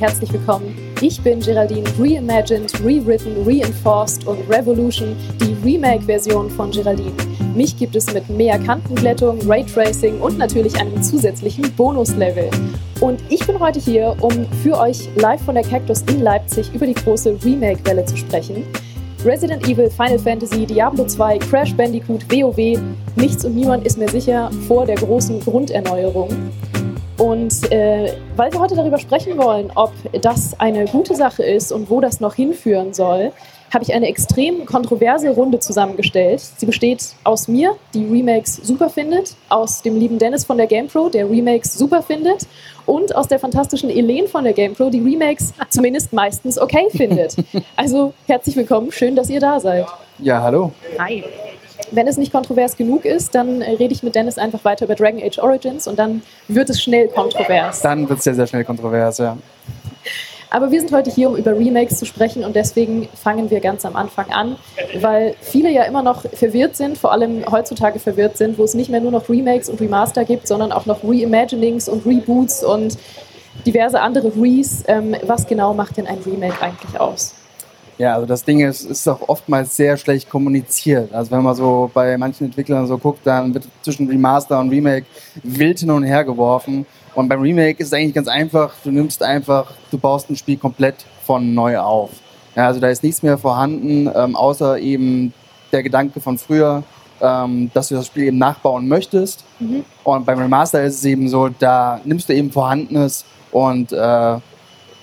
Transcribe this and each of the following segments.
herzlich willkommen. Ich bin Geraldine Reimagined, Rewritten, Reinforced und Revolution, die Remake-Version von Geraldine. Mich gibt es mit mehr Kantenglättung, Raytracing und natürlich einem zusätzlichen Bonuslevel. Und ich bin heute hier, um für euch live von der Cactus in Leipzig über die große Remake-Welle zu sprechen. Resident Evil, Final Fantasy, Diablo 2, Crash Bandicoot, WoW, nichts und niemand ist mir sicher vor der großen Grunderneuerung. Und äh, weil wir heute darüber sprechen wollen, ob das eine gute Sache ist und wo das noch hinführen soll, habe ich eine extrem kontroverse Runde zusammengestellt. Sie besteht aus mir, die Remakes super findet, aus dem lieben Dennis von der GamePro, der Remakes super findet, und aus der fantastischen Elen von der GamePro, die Remakes zumindest meistens okay findet. Also herzlich willkommen, schön, dass ihr da seid. Ja, hallo. Hi. Wenn es nicht kontrovers genug ist, dann rede ich mit Dennis einfach weiter über Dragon Age Origins und dann wird es schnell kontrovers. Dann wird es sehr, sehr schnell kontrovers, ja. Aber wir sind heute hier, um über Remakes zu sprechen und deswegen fangen wir ganz am Anfang an, weil viele ja immer noch verwirrt sind, vor allem heutzutage verwirrt sind, wo es nicht mehr nur noch Remakes und Remaster gibt, sondern auch noch Reimaginings und Reboots und diverse andere Rees. Ähm, was genau macht denn ein Remake eigentlich aus? Ja, also das Ding ist, ist auch oftmals sehr schlecht kommuniziert. Also wenn man so bei manchen Entwicklern so guckt, dann wird zwischen Remaster und Remake wild hin und her geworfen. Und beim Remake ist es eigentlich ganz einfach. Du nimmst einfach, du baust ein Spiel komplett von neu auf. Ja, also da ist nichts mehr vorhanden, ähm, außer eben der Gedanke von früher, ähm, dass du das Spiel eben nachbauen möchtest. Mhm. Und beim Remaster ist es eben so, da nimmst du eben Vorhandenes und äh,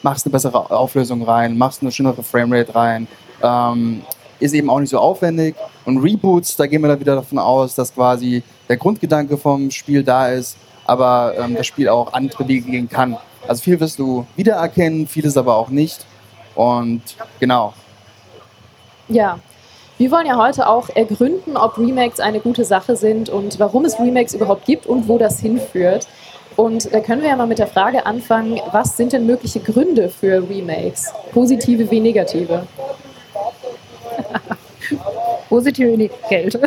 machst eine bessere Auflösung rein, machst eine schönere Framerate rein. Ähm, ist eben auch nicht so aufwendig. Und Reboots, da gehen wir dann wieder davon aus, dass quasi der Grundgedanke vom Spiel da ist, aber ähm, das Spiel auch andere Wege gehen kann. Also viel wirst du wiedererkennen, vieles aber auch nicht. Und genau. Ja, wir wollen ja heute auch ergründen, ob Remakes eine gute Sache sind und warum es Remakes überhaupt gibt und wo das hinführt. Und da können wir ja mal mit der Frage anfangen, was sind denn mögliche Gründe für Remakes? Positive wie negative? Positive wie Geld.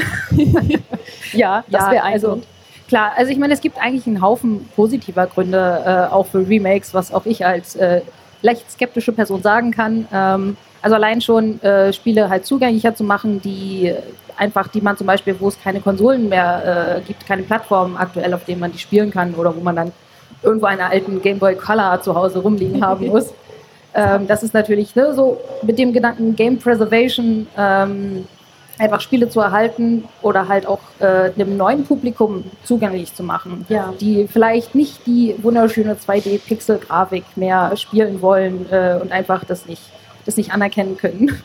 ja, das ja, wäre ein also, Grund. Klar, also ich meine, es gibt eigentlich einen Haufen positiver Gründe äh, auch für Remakes, was auch ich als äh, leicht skeptische Person sagen kann. Ähm, also allein schon äh, Spiele halt zugänglicher zu machen, die einfach, die man zum Beispiel, wo es keine Konsolen mehr äh, gibt, keine Plattformen aktuell, auf denen man die spielen kann oder wo man dann irgendwo einen alten Game Boy Color zu Hause rumliegen haben muss. Ähm, das ist natürlich ne, so mit dem Gedanken Game Preservation ähm, einfach Spiele zu erhalten oder halt auch äh, einem neuen Publikum zugänglich zu machen, ja. die vielleicht nicht die wunderschöne 2D-Pixel-Grafik mehr spielen wollen äh, und einfach das nicht, das nicht anerkennen können.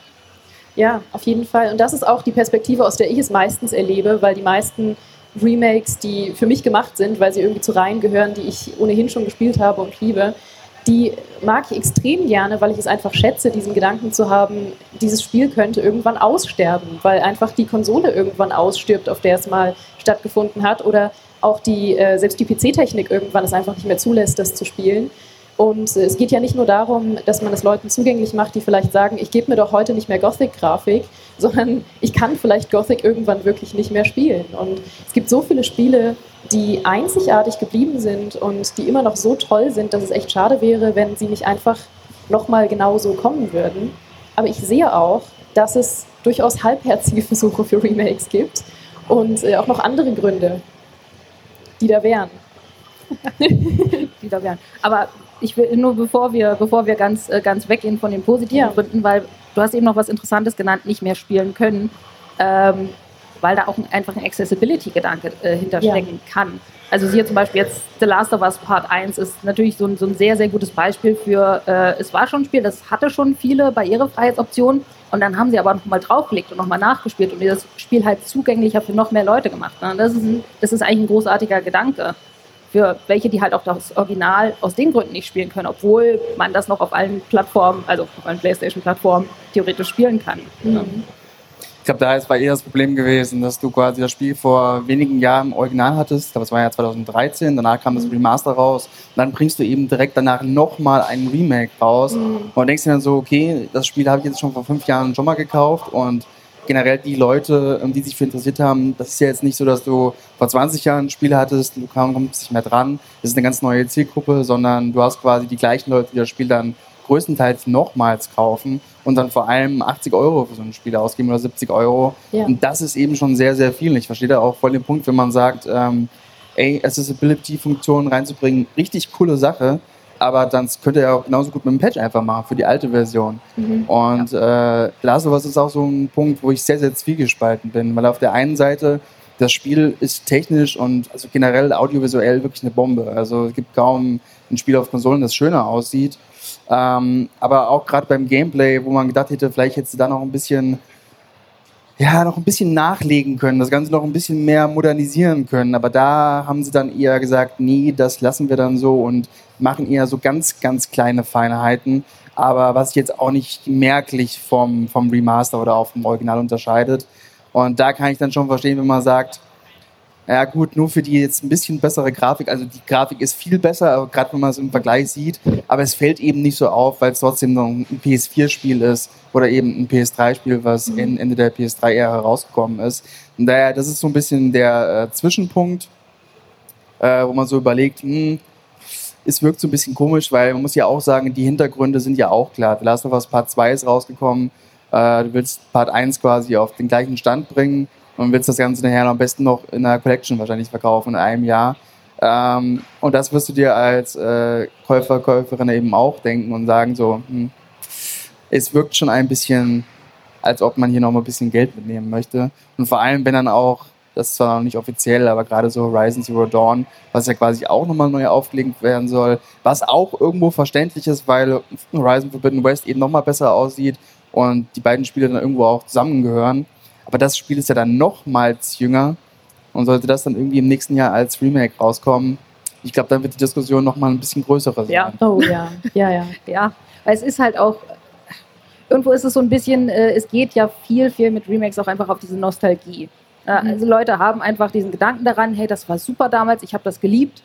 Ja, auf jeden Fall. Und das ist auch die Perspektive, aus der ich es meistens erlebe, weil die meisten Remakes, die für mich gemacht sind, weil sie irgendwie zu Reihen gehören, die ich ohnehin schon gespielt habe und liebe, die mag ich extrem gerne, weil ich es einfach schätze, diesen Gedanken zu haben, dieses Spiel könnte irgendwann aussterben, weil einfach die Konsole irgendwann ausstirbt, auf der es mal stattgefunden hat oder auch die, äh, selbst die PC-Technik irgendwann es einfach nicht mehr zulässt, das zu spielen. Und es geht ja nicht nur darum, dass man es Leuten zugänglich macht, die vielleicht sagen, ich gebe mir doch heute nicht mehr Gothic-Grafik, sondern ich kann vielleicht Gothic irgendwann wirklich nicht mehr spielen. Und es gibt so viele Spiele, die einzigartig geblieben sind und die immer noch so toll sind, dass es echt schade wäre, wenn sie nicht einfach nochmal genauso kommen würden. Aber ich sehe auch, dass es durchaus halbherzige Versuche für Remakes gibt und äh, auch noch andere Gründe, die da wären. die da wären. Aber ich will nur bevor wir, bevor wir ganz, äh, ganz weggehen von den positiven ja. Gründen, weil du hast eben noch was Interessantes genannt, nicht mehr spielen können, ähm, weil da auch einfach ein Accessibility-Gedanke äh, hinterstecken ja. kann. Also hier zum Beispiel jetzt The Last of Us Part 1 ist natürlich so ein, so ein sehr, sehr gutes Beispiel für, äh, es war schon ein Spiel, das hatte schon viele Barrierefreiheitsoptionen und dann haben sie aber nochmal draufgelegt und nochmal nachgespielt und das Spiel halt zugänglicher für noch mehr Leute gemacht. Ne? Das, ist ein, das ist eigentlich ein großartiger Gedanke für welche, die halt auch das Original aus den Gründen nicht spielen können, obwohl man das noch auf allen Plattformen, also auf allen PlayStation-Plattformen theoretisch spielen kann. Mhm. Ich glaube, da ist war eher das Problem gewesen, dass du quasi das Spiel vor wenigen Jahren im Original hattest. Das war ja 2013. Danach kam das mhm. Remaster raus. Und dann bringst du eben direkt danach nochmal ein Remake raus. Mhm. Und denkst dir dann so, okay, das Spiel habe ich jetzt schon vor fünf Jahren schon mal gekauft und generell die Leute, ähm, die sich für interessiert haben, das ist ja jetzt nicht so, dass du vor 20 Jahren ein Spiel hattest, du kommst nicht mehr dran, das ist eine ganz neue Zielgruppe, sondern du hast quasi die gleichen Leute, die das Spiel dann größtenteils nochmals kaufen und dann vor allem 80 Euro für so ein Spiel ausgeben oder 70 Euro. Ja. Und das ist eben schon sehr, sehr viel. Ich verstehe da auch voll den Punkt, wenn man sagt, ähm, ey, Accessibility-Funktionen reinzubringen, richtig coole Sache aber dann könnt ihr ja auch genauso gut mit dem Patch einfach machen für die alte Version. Mhm. Und ja. äh, Last of Us ist auch so ein Punkt, wo ich sehr, sehr zwiegespalten bin, weil auf der einen Seite das Spiel ist technisch und also generell audiovisuell wirklich eine Bombe. Also es gibt kaum ein Spiel auf Konsolen, das schöner aussieht. Ähm, aber auch gerade beim Gameplay, wo man gedacht hätte, vielleicht hätte sie da noch ein bisschen ja, noch ein bisschen nachlegen können, das Ganze noch ein bisschen mehr modernisieren können. Aber da haben sie dann eher gesagt, nee, das lassen wir dann so und machen eher so ganz, ganz kleine Feinheiten. Aber was jetzt auch nicht merklich vom, vom Remaster oder auch vom Original unterscheidet. Und da kann ich dann schon verstehen, wenn man sagt, ja gut, nur für die jetzt ein bisschen bessere Grafik. Also die Grafik ist viel besser, gerade wenn man es im Vergleich sieht. Aber es fällt eben nicht so auf, weil es trotzdem noch ein PS4-Spiel ist oder eben ein PS3-Spiel, was mhm. Ende der PS3-Ära rausgekommen ist. Und daher, das ist so ein bisschen der äh, Zwischenpunkt, äh, wo man so überlegt, hm, es wirkt so ein bisschen komisch, weil man muss ja auch sagen, die Hintergründe sind ja auch klar. The Last of Us Part 2 ist rausgekommen. Äh, du willst Part 1 quasi auf den gleichen Stand bringen und willst das Ganze nachher am besten noch in einer Collection wahrscheinlich verkaufen in einem Jahr. Ähm, und das wirst du dir als äh, Käufer, Käuferin eben auch denken und sagen so, hm, es wirkt schon ein bisschen, als ob man hier noch mal ein bisschen Geld mitnehmen möchte. Und vor allem, wenn dann auch, das ist zwar noch nicht offiziell, aber gerade so Horizon Zero Dawn, was ja quasi auch nochmal neu aufgelegt werden soll, was auch irgendwo verständlich ist, weil Horizon Forbidden West eben nochmal besser aussieht und die beiden Spiele dann irgendwo auch zusammengehören. Aber das Spiel ist ja dann nochmals jünger und sollte das dann irgendwie im nächsten Jahr als Remake rauskommen, ich glaube, dann wird die Diskussion nochmal ein bisschen größer sein. Ja, oh ja, ja, ja. ja, weil es ist halt auch, irgendwo ist es so ein bisschen, äh, es geht ja viel, viel mit Remakes auch einfach auf diese Nostalgie. Äh, mhm. Also Leute haben einfach diesen Gedanken daran, hey, das war super damals, ich habe das geliebt.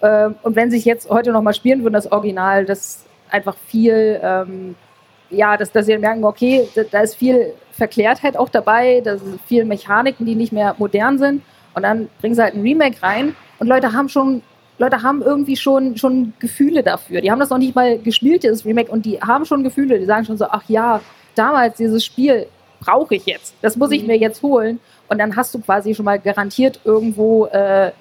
Äh, und wenn sie es jetzt heute nochmal spielen würden, das Original, das einfach viel, ähm, ja, dass, dass sie merken, okay, da, da ist viel Verklärtheit auch dabei, da sind viele Mechaniken, die nicht mehr modern sind. Und dann bringen sie halt ein Remake rein und Leute haben schon, Leute haben irgendwie schon, schon Gefühle dafür. Die haben das noch nicht mal gespielt, dieses Remake, und die haben schon Gefühle. Die sagen schon so, ach ja, damals dieses Spiel brauche ich jetzt. Das muss ich mhm. mir jetzt holen. Und dann hast du quasi schon mal garantiert irgendwo äh,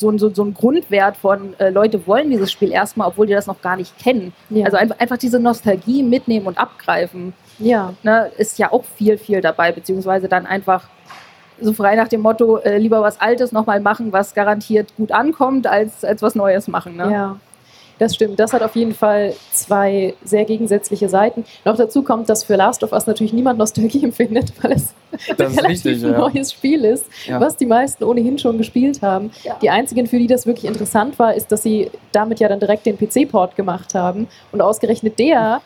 so, so, so einen Grundwert von äh, Leute wollen dieses Spiel erstmal, obwohl die das noch gar nicht kennen. Ja. Also einfach, einfach diese Nostalgie mitnehmen und abgreifen. Ja. Ne, ist ja auch viel, viel dabei, beziehungsweise dann einfach so frei nach dem Motto, äh, lieber was Altes nochmal machen, was garantiert gut ankommt, als, als was Neues machen. Ne? Ja. Das stimmt. Das hat auf jeden Fall zwei sehr gegensätzliche Seiten. Noch dazu kommt, dass für Last of Us natürlich niemand Nostalgie empfindet, weil es das ein relativ richtig, ja. neues Spiel ist, ja. was die meisten ohnehin schon gespielt haben. Ja. Die einzigen, für die das wirklich interessant war, ist, dass sie damit ja dann direkt den PC-Port gemacht haben. Und ausgerechnet der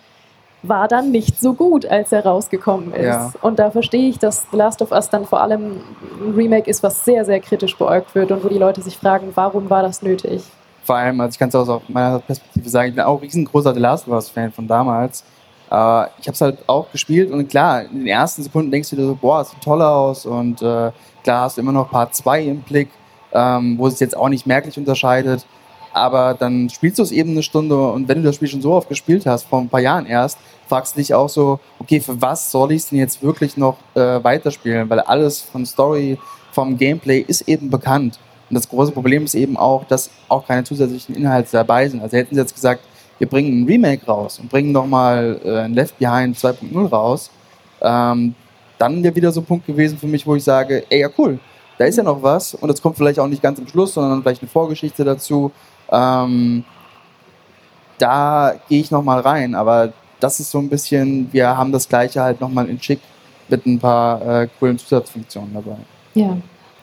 war dann nicht so gut, als er rausgekommen ist. Ja. Und da verstehe ich, dass The Last of Us dann vor allem ein Remake ist, was sehr, sehr kritisch beäugt wird und wo die Leute sich fragen, warum war das nötig? Vor allem, also ich kann es aus meiner Perspektive sagen, ich bin auch ein riesengroßer The Last of Us-Fan von damals. Äh, ich habe es halt auch gespielt und klar, in den ersten Sekunden denkst du dir so, boah, sieht toll aus und äh, klar hast du immer noch Part 2 im Blick, ähm, wo es jetzt auch nicht merklich unterscheidet aber dann spielst du es eben eine Stunde und wenn du das Spiel schon so oft gespielt hast, vor ein paar Jahren erst, fragst du dich auch so, okay, für was soll ich es denn jetzt wirklich noch äh, weiterspielen? Weil alles von Story, vom Gameplay ist eben bekannt. Und das große Problem ist eben auch, dass auch keine zusätzlichen Inhalte dabei sind. Also hätten sie jetzt gesagt, wir bringen ein Remake raus und bringen nochmal äh, ein Left Behind 2.0 raus, ähm, dann wäre wieder so ein Punkt gewesen für mich, wo ich sage, ey, ja cool, da ist ja noch was und das kommt vielleicht auch nicht ganz am Schluss, sondern vielleicht eine Vorgeschichte dazu ähm, da gehe ich nochmal rein, aber das ist so ein bisschen, wir haben das gleiche halt nochmal in schick mit ein paar äh, coolen Zusatzfunktionen dabei. Ja,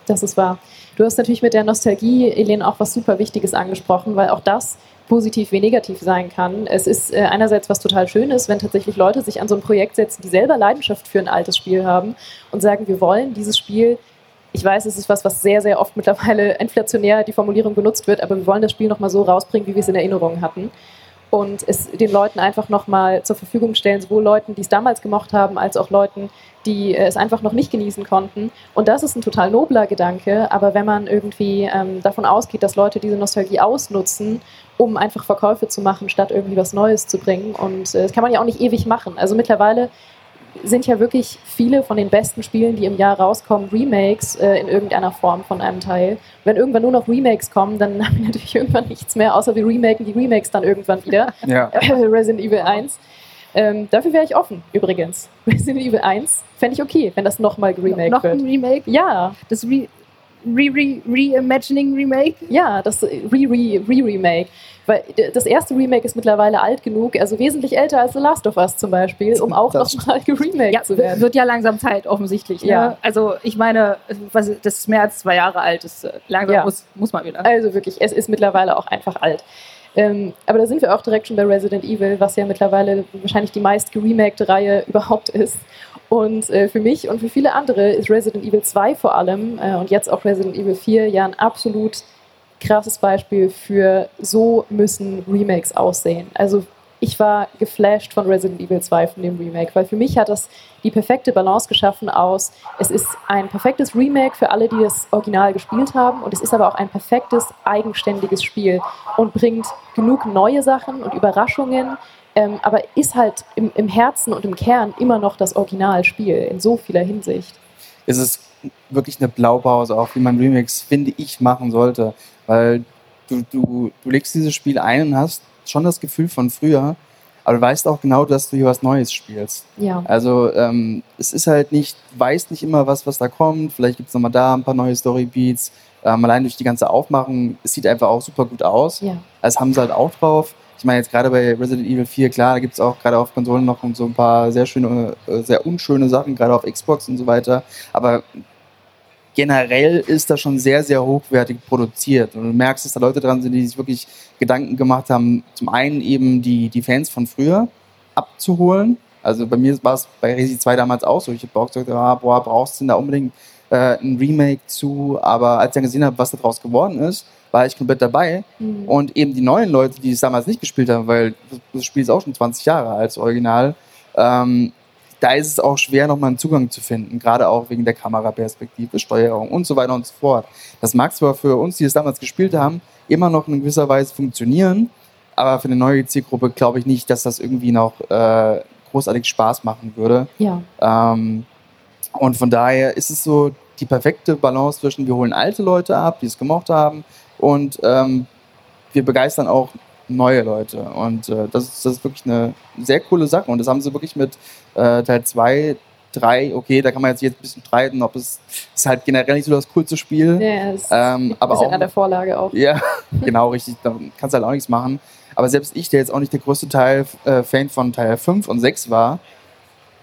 das ist wahr. Du hast natürlich mit der Nostalgie, Elena, auch was super Wichtiges angesprochen, weil auch das positiv wie negativ sein kann. Es ist äh, einerseits was total Schönes, wenn tatsächlich Leute sich an so ein Projekt setzen, die selber Leidenschaft für ein altes Spiel haben und sagen, wir wollen dieses Spiel ich weiß, es ist was, was sehr, sehr oft mittlerweile inflationär die Formulierung benutzt wird, aber wir wollen das Spiel nochmal so rausbringen, wie wir es in Erinnerung hatten. Und es den Leuten einfach nochmal zur Verfügung stellen, sowohl Leuten, die es damals gemocht haben, als auch Leuten, die äh, es einfach noch nicht genießen konnten. Und das ist ein total nobler Gedanke, aber wenn man irgendwie ähm, davon ausgeht, dass Leute diese Nostalgie ausnutzen, um einfach Verkäufe zu machen, statt irgendwie was Neues zu bringen, und äh, das kann man ja auch nicht ewig machen. Also mittlerweile sind ja wirklich viele von den besten Spielen, die im Jahr rauskommen, Remakes äh, in irgendeiner Form von einem Teil. Wenn irgendwann nur noch Remakes kommen, dann haben wir natürlich irgendwann nichts mehr, außer wir remaken die Remakes dann irgendwann wieder. Ja. Resident Evil 1. Ähm, dafür wäre ich offen, übrigens. Resident Evil 1 fände ich okay, wenn das nochmal geremaked Noch wird. ein Remake? Ja, Das Re Reimagining Remake? ja, das Re-Re-Re-Remake. Weil das erste Remake ist mittlerweile alt genug, also wesentlich älter als The Last of Us zum Beispiel, um auch Das nochmal geremaked Ja, zu werden. wird ja langsam Zeit, offensichtlich. Ja. Ne? Also ich meine, was, das ist mehr als zwei Jahre alt. Das, äh, langsam Ja. muss, muss man wieder. Also wirklich, es ist mittlerweile auch einfach alt. Ähm, aber da sind wir auch direkt schon bei Resident Evil, was ja mittlerweile wahrscheinlich die meist geremakte Reihe überhaupt ist. Und äh, für mich und für viele andere ist Resident Evil 2 vor allem äh, und jetzt auch Resident Evil 4 ja ein absolut krasses Beispiel für so müssen Remakes aussehen. Also ich war geflasht von Resident Evil 2, von dem Remake, weil für mich hat das die perfekte Balance geschaffen aus, es ist ein perfektes Remake für alle, die das Original gespielt haben und es ist aber auch ein perfektes, eigenständiges Spiel und bringt genug neue Sachen und Überraschungen, ähm, aber ist halt im, im Herzen und im Kern immer noch das Originalspiel in so vieler Hinsicht. ist es wirklich eine Blaupause, auch wie man Remix, finde ich, machen sollte. Weil du, du, du legst dieses Spiel ein und hast schon das Gefühl von früher, aber du weißt auch genau, dass du hier was Neues spielst. Ja. Also ähm, es ist halt nicht, weißt nicht immer was, was da kommt. Vielleicht gibt es nochmal da ein paar neue Storybeats. Ähm, allein durch die ganze Aufmachung, es sieht einfach auch super gut aus. Ja. Das haben sie halt auch drauf. Ich meine, jetzt gerade bei Resident Evil 4, klar, da gibt es auch gerade auf Konsolen noch so ein paar sehr schöne, äh, sehr unschöne Sachen, gerade auf Xbox und so weiter. Aber generell ist das schon sehr, sehr hochwertig produziert. Und du merkst, dass da Leute dran sind, die sich wirklich Gedanken gemacht haben, zum einen eben die, die Fans von früher abzuholen. Also bei mir war es bei Resi 2 damals auch so. Ich habe auch gesagt, ah, boah, brauchst du denn da unbedingt äh, ein Remake zu? Aber als ich dann gesehen habe, was daraus geworden ist, war ich komplett dabei. Mhm. Und eben die neuen Leute, die es damals nicht gespielt haben, weil das Spiel ist auch schon 20 Jahre alt, das Original, ähm, da ist es auch schwer, nochmal einen Zugang zu finden, gerade auch wegen der Kameraperspektive, Steuerung und so weiter und so fort. Das mag zwar für uns, die es damals gespielt haben, immer noch in gewisser Weise funktionieren, aber für eine neue Zielgruppe glaube ich nicht, dass das irgendwie noch äh, großartig Spaß machen würde. Ja. Ähm, und von daher ist es so die perfekte Balance zwischen, wir holen alte Leute ab, die es gemocht haben, und ähm, wir begeistern auch neue Leute. Und äh, das, ist, das ist wirklich eine sehr coole Sache. Und das haben sie wirklich mit äh, Teil 2, 3, okay, da kann man jetzt, jetzt ein bisschen streiten, ob es ist halt generell nicht so das coolste Spiel. Ja, es Ähm, aber bisschen auch an der Vorlage auch. ja, genau, richtig. Da kannst du halt auch nichts machen. Aber selbst ich, der jetzt auch nicht der größte Teil, äh, Fan von Teil 5 und 6 war,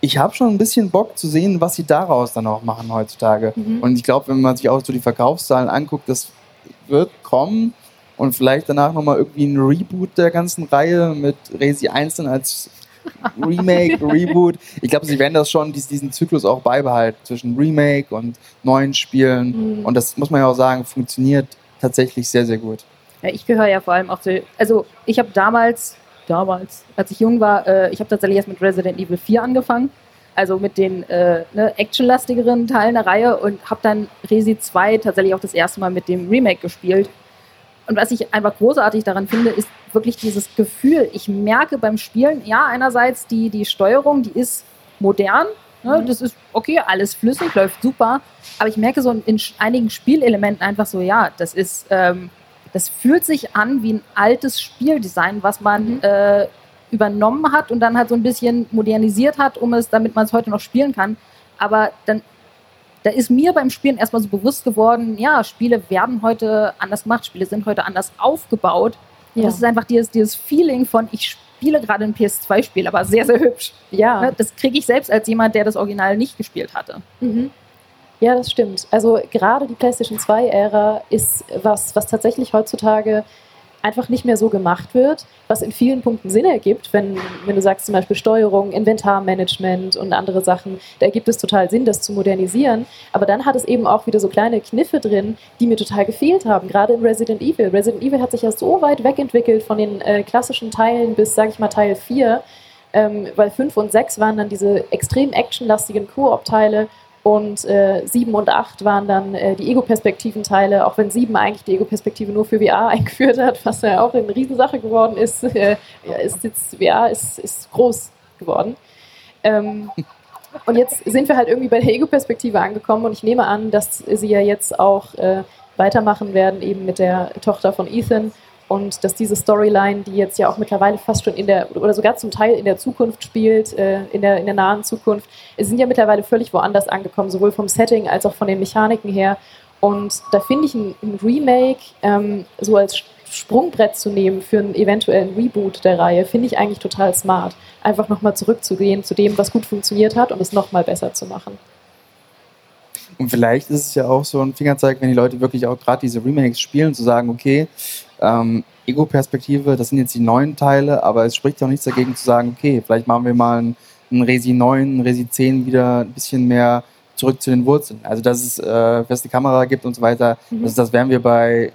ich habe schon ein bisschen Bock zu sehen, was sie daraus dann auch machen heutzutage. Mhm. Und ich glaube, wenn man sich auch so die Verkaufszahlen anguckt, das wird kommen und vielleicht danach nochmal irgendwie ein Reboot der ganzen Reihe mit Resi 1 dann als Remake, Reboot. Ich glaube, sie werden das schon, dies- diesen Zyklus auch beibehalten zwischen Remake und neuen Spielen. Mhm. Und das muss man ja auch sagen, funktioniert tatsächlich sehr, sehr gut. Ja, ich gehöre ja vor allem auch zu. Also, ich habe damals, damals, als ich jung war, äh, ich habe tatsächlich erst mit Resident Evil 4 angefangen. Also mit den äh, ne, actionlastigeren Teilen der Reihe und habe dann Resi 2 tatsächlich auch das erste Mal mit dem Remake gespielt. Und was ich einfach großartig daran finde, ist wirklich dieses Gefühl. Ich merke beim Spielen, ja, einerseits die, die Steuerung, die ist modern. Ne? Das ist okay, alles flüssig, läuft super. Aber ich merke so in einigen Spielelementen einfach so, ja, das ist, ähm, das fühlt sich an wie ein altes Spieldesign, was man Mhm. äh, übernommen hat und dann halt so ein bisschen modernisiert hat, um es, damit man es heute noch spielen kann. Aber dann, da ist mir beim Spielen erstmal so bewusst geworden, ja, Spiele werden heute anders gemacht, Spiele sind heute anders aufgebaut. Ja. Das ist einfach dieses, dieses Feeling von, ich spiele gerade ein PS2-Spiel, aber sehr, sehr hübsch. ja. Ne, Das kriege ich selbst als jemand, der das Original nicht gespielt hatte. Mhm. Ja, das stimmt. Also gerade die PlayStation 2-Ära ist was, was tatsächlich heutzutage einfach nicht mehr so gemacht wird, was in vielen Punkten Sinn ergibt, wenn, wenn du sagst zum Beispiel Steuerung, Inventarmanagement und andere Sachen, da ergibt es total Sinn, das zu modernisieren. Aber dann hat es eben auch wieder so kleine Kniffe drin, die mir total gefehlt haben, gerade in Resident Evil. Resident Evil hat sich ja so weit wegentwickelt von den äh, klassischen Teilen bis, sag ich mal, Teil 4, ähm, weil 5 und 6 waren dann diese extrem actionlastigen Koop-Teile und äh, 7 und 8 waren dann äh, die Ego-Perspektiven-Teile, auch wenn 7 eigentlich die Ego-Perspektive nur für VR eingeführt hat, was ja auch eine Riesensache geworden ist. Äh, ist jetzt, VR ist, ist groß geworden. Ähm, und jetzt sind wir halt irgendwie bei der Ego-Perspektive angekommen und ich nehme an, dass sie ja jetzt auch äh, weitermachen werden, eben mit der Tochter von Ethan und dass diese Storyline, die jetzt ja auch mittlerweile fast schon in der, oder sogar zum Teil in der Zukunft spielt, äh, in, der, in der nahen Zukunft, sind ja mittlerweile völlig woanders angekommen, sowohl vom Setting als auch von den Mechaniken her. Und da finde ich ein, ein Remake ähm, so als Sprungbrett zu nehmen für einen eventuellen Reboot der Reihe, finde ich eigentlich total smart. Einfach nochmal zurückzugehen zu dem, was gut funktioniert hat und es nochmal besser zu machen. Und vielleicht ist es ja auch so ein Fingerzeig, wenn die Leute wirklich auch gerade diese Remakes spielen, zu sagen, okay, ähm, Ego-Perspektive, das sind jetzt die neuen Teile, aber es spricht auch nichts dagegen zu sagen, okay, vielleicht machen wir mal einen, einen Resi 9, einen Resi 10 wieder ein bisschen mehr zurück zu den Wurzeln. Also dass es äh, feste Kamera gibt und so weiter, mhm. das, das werden wir bei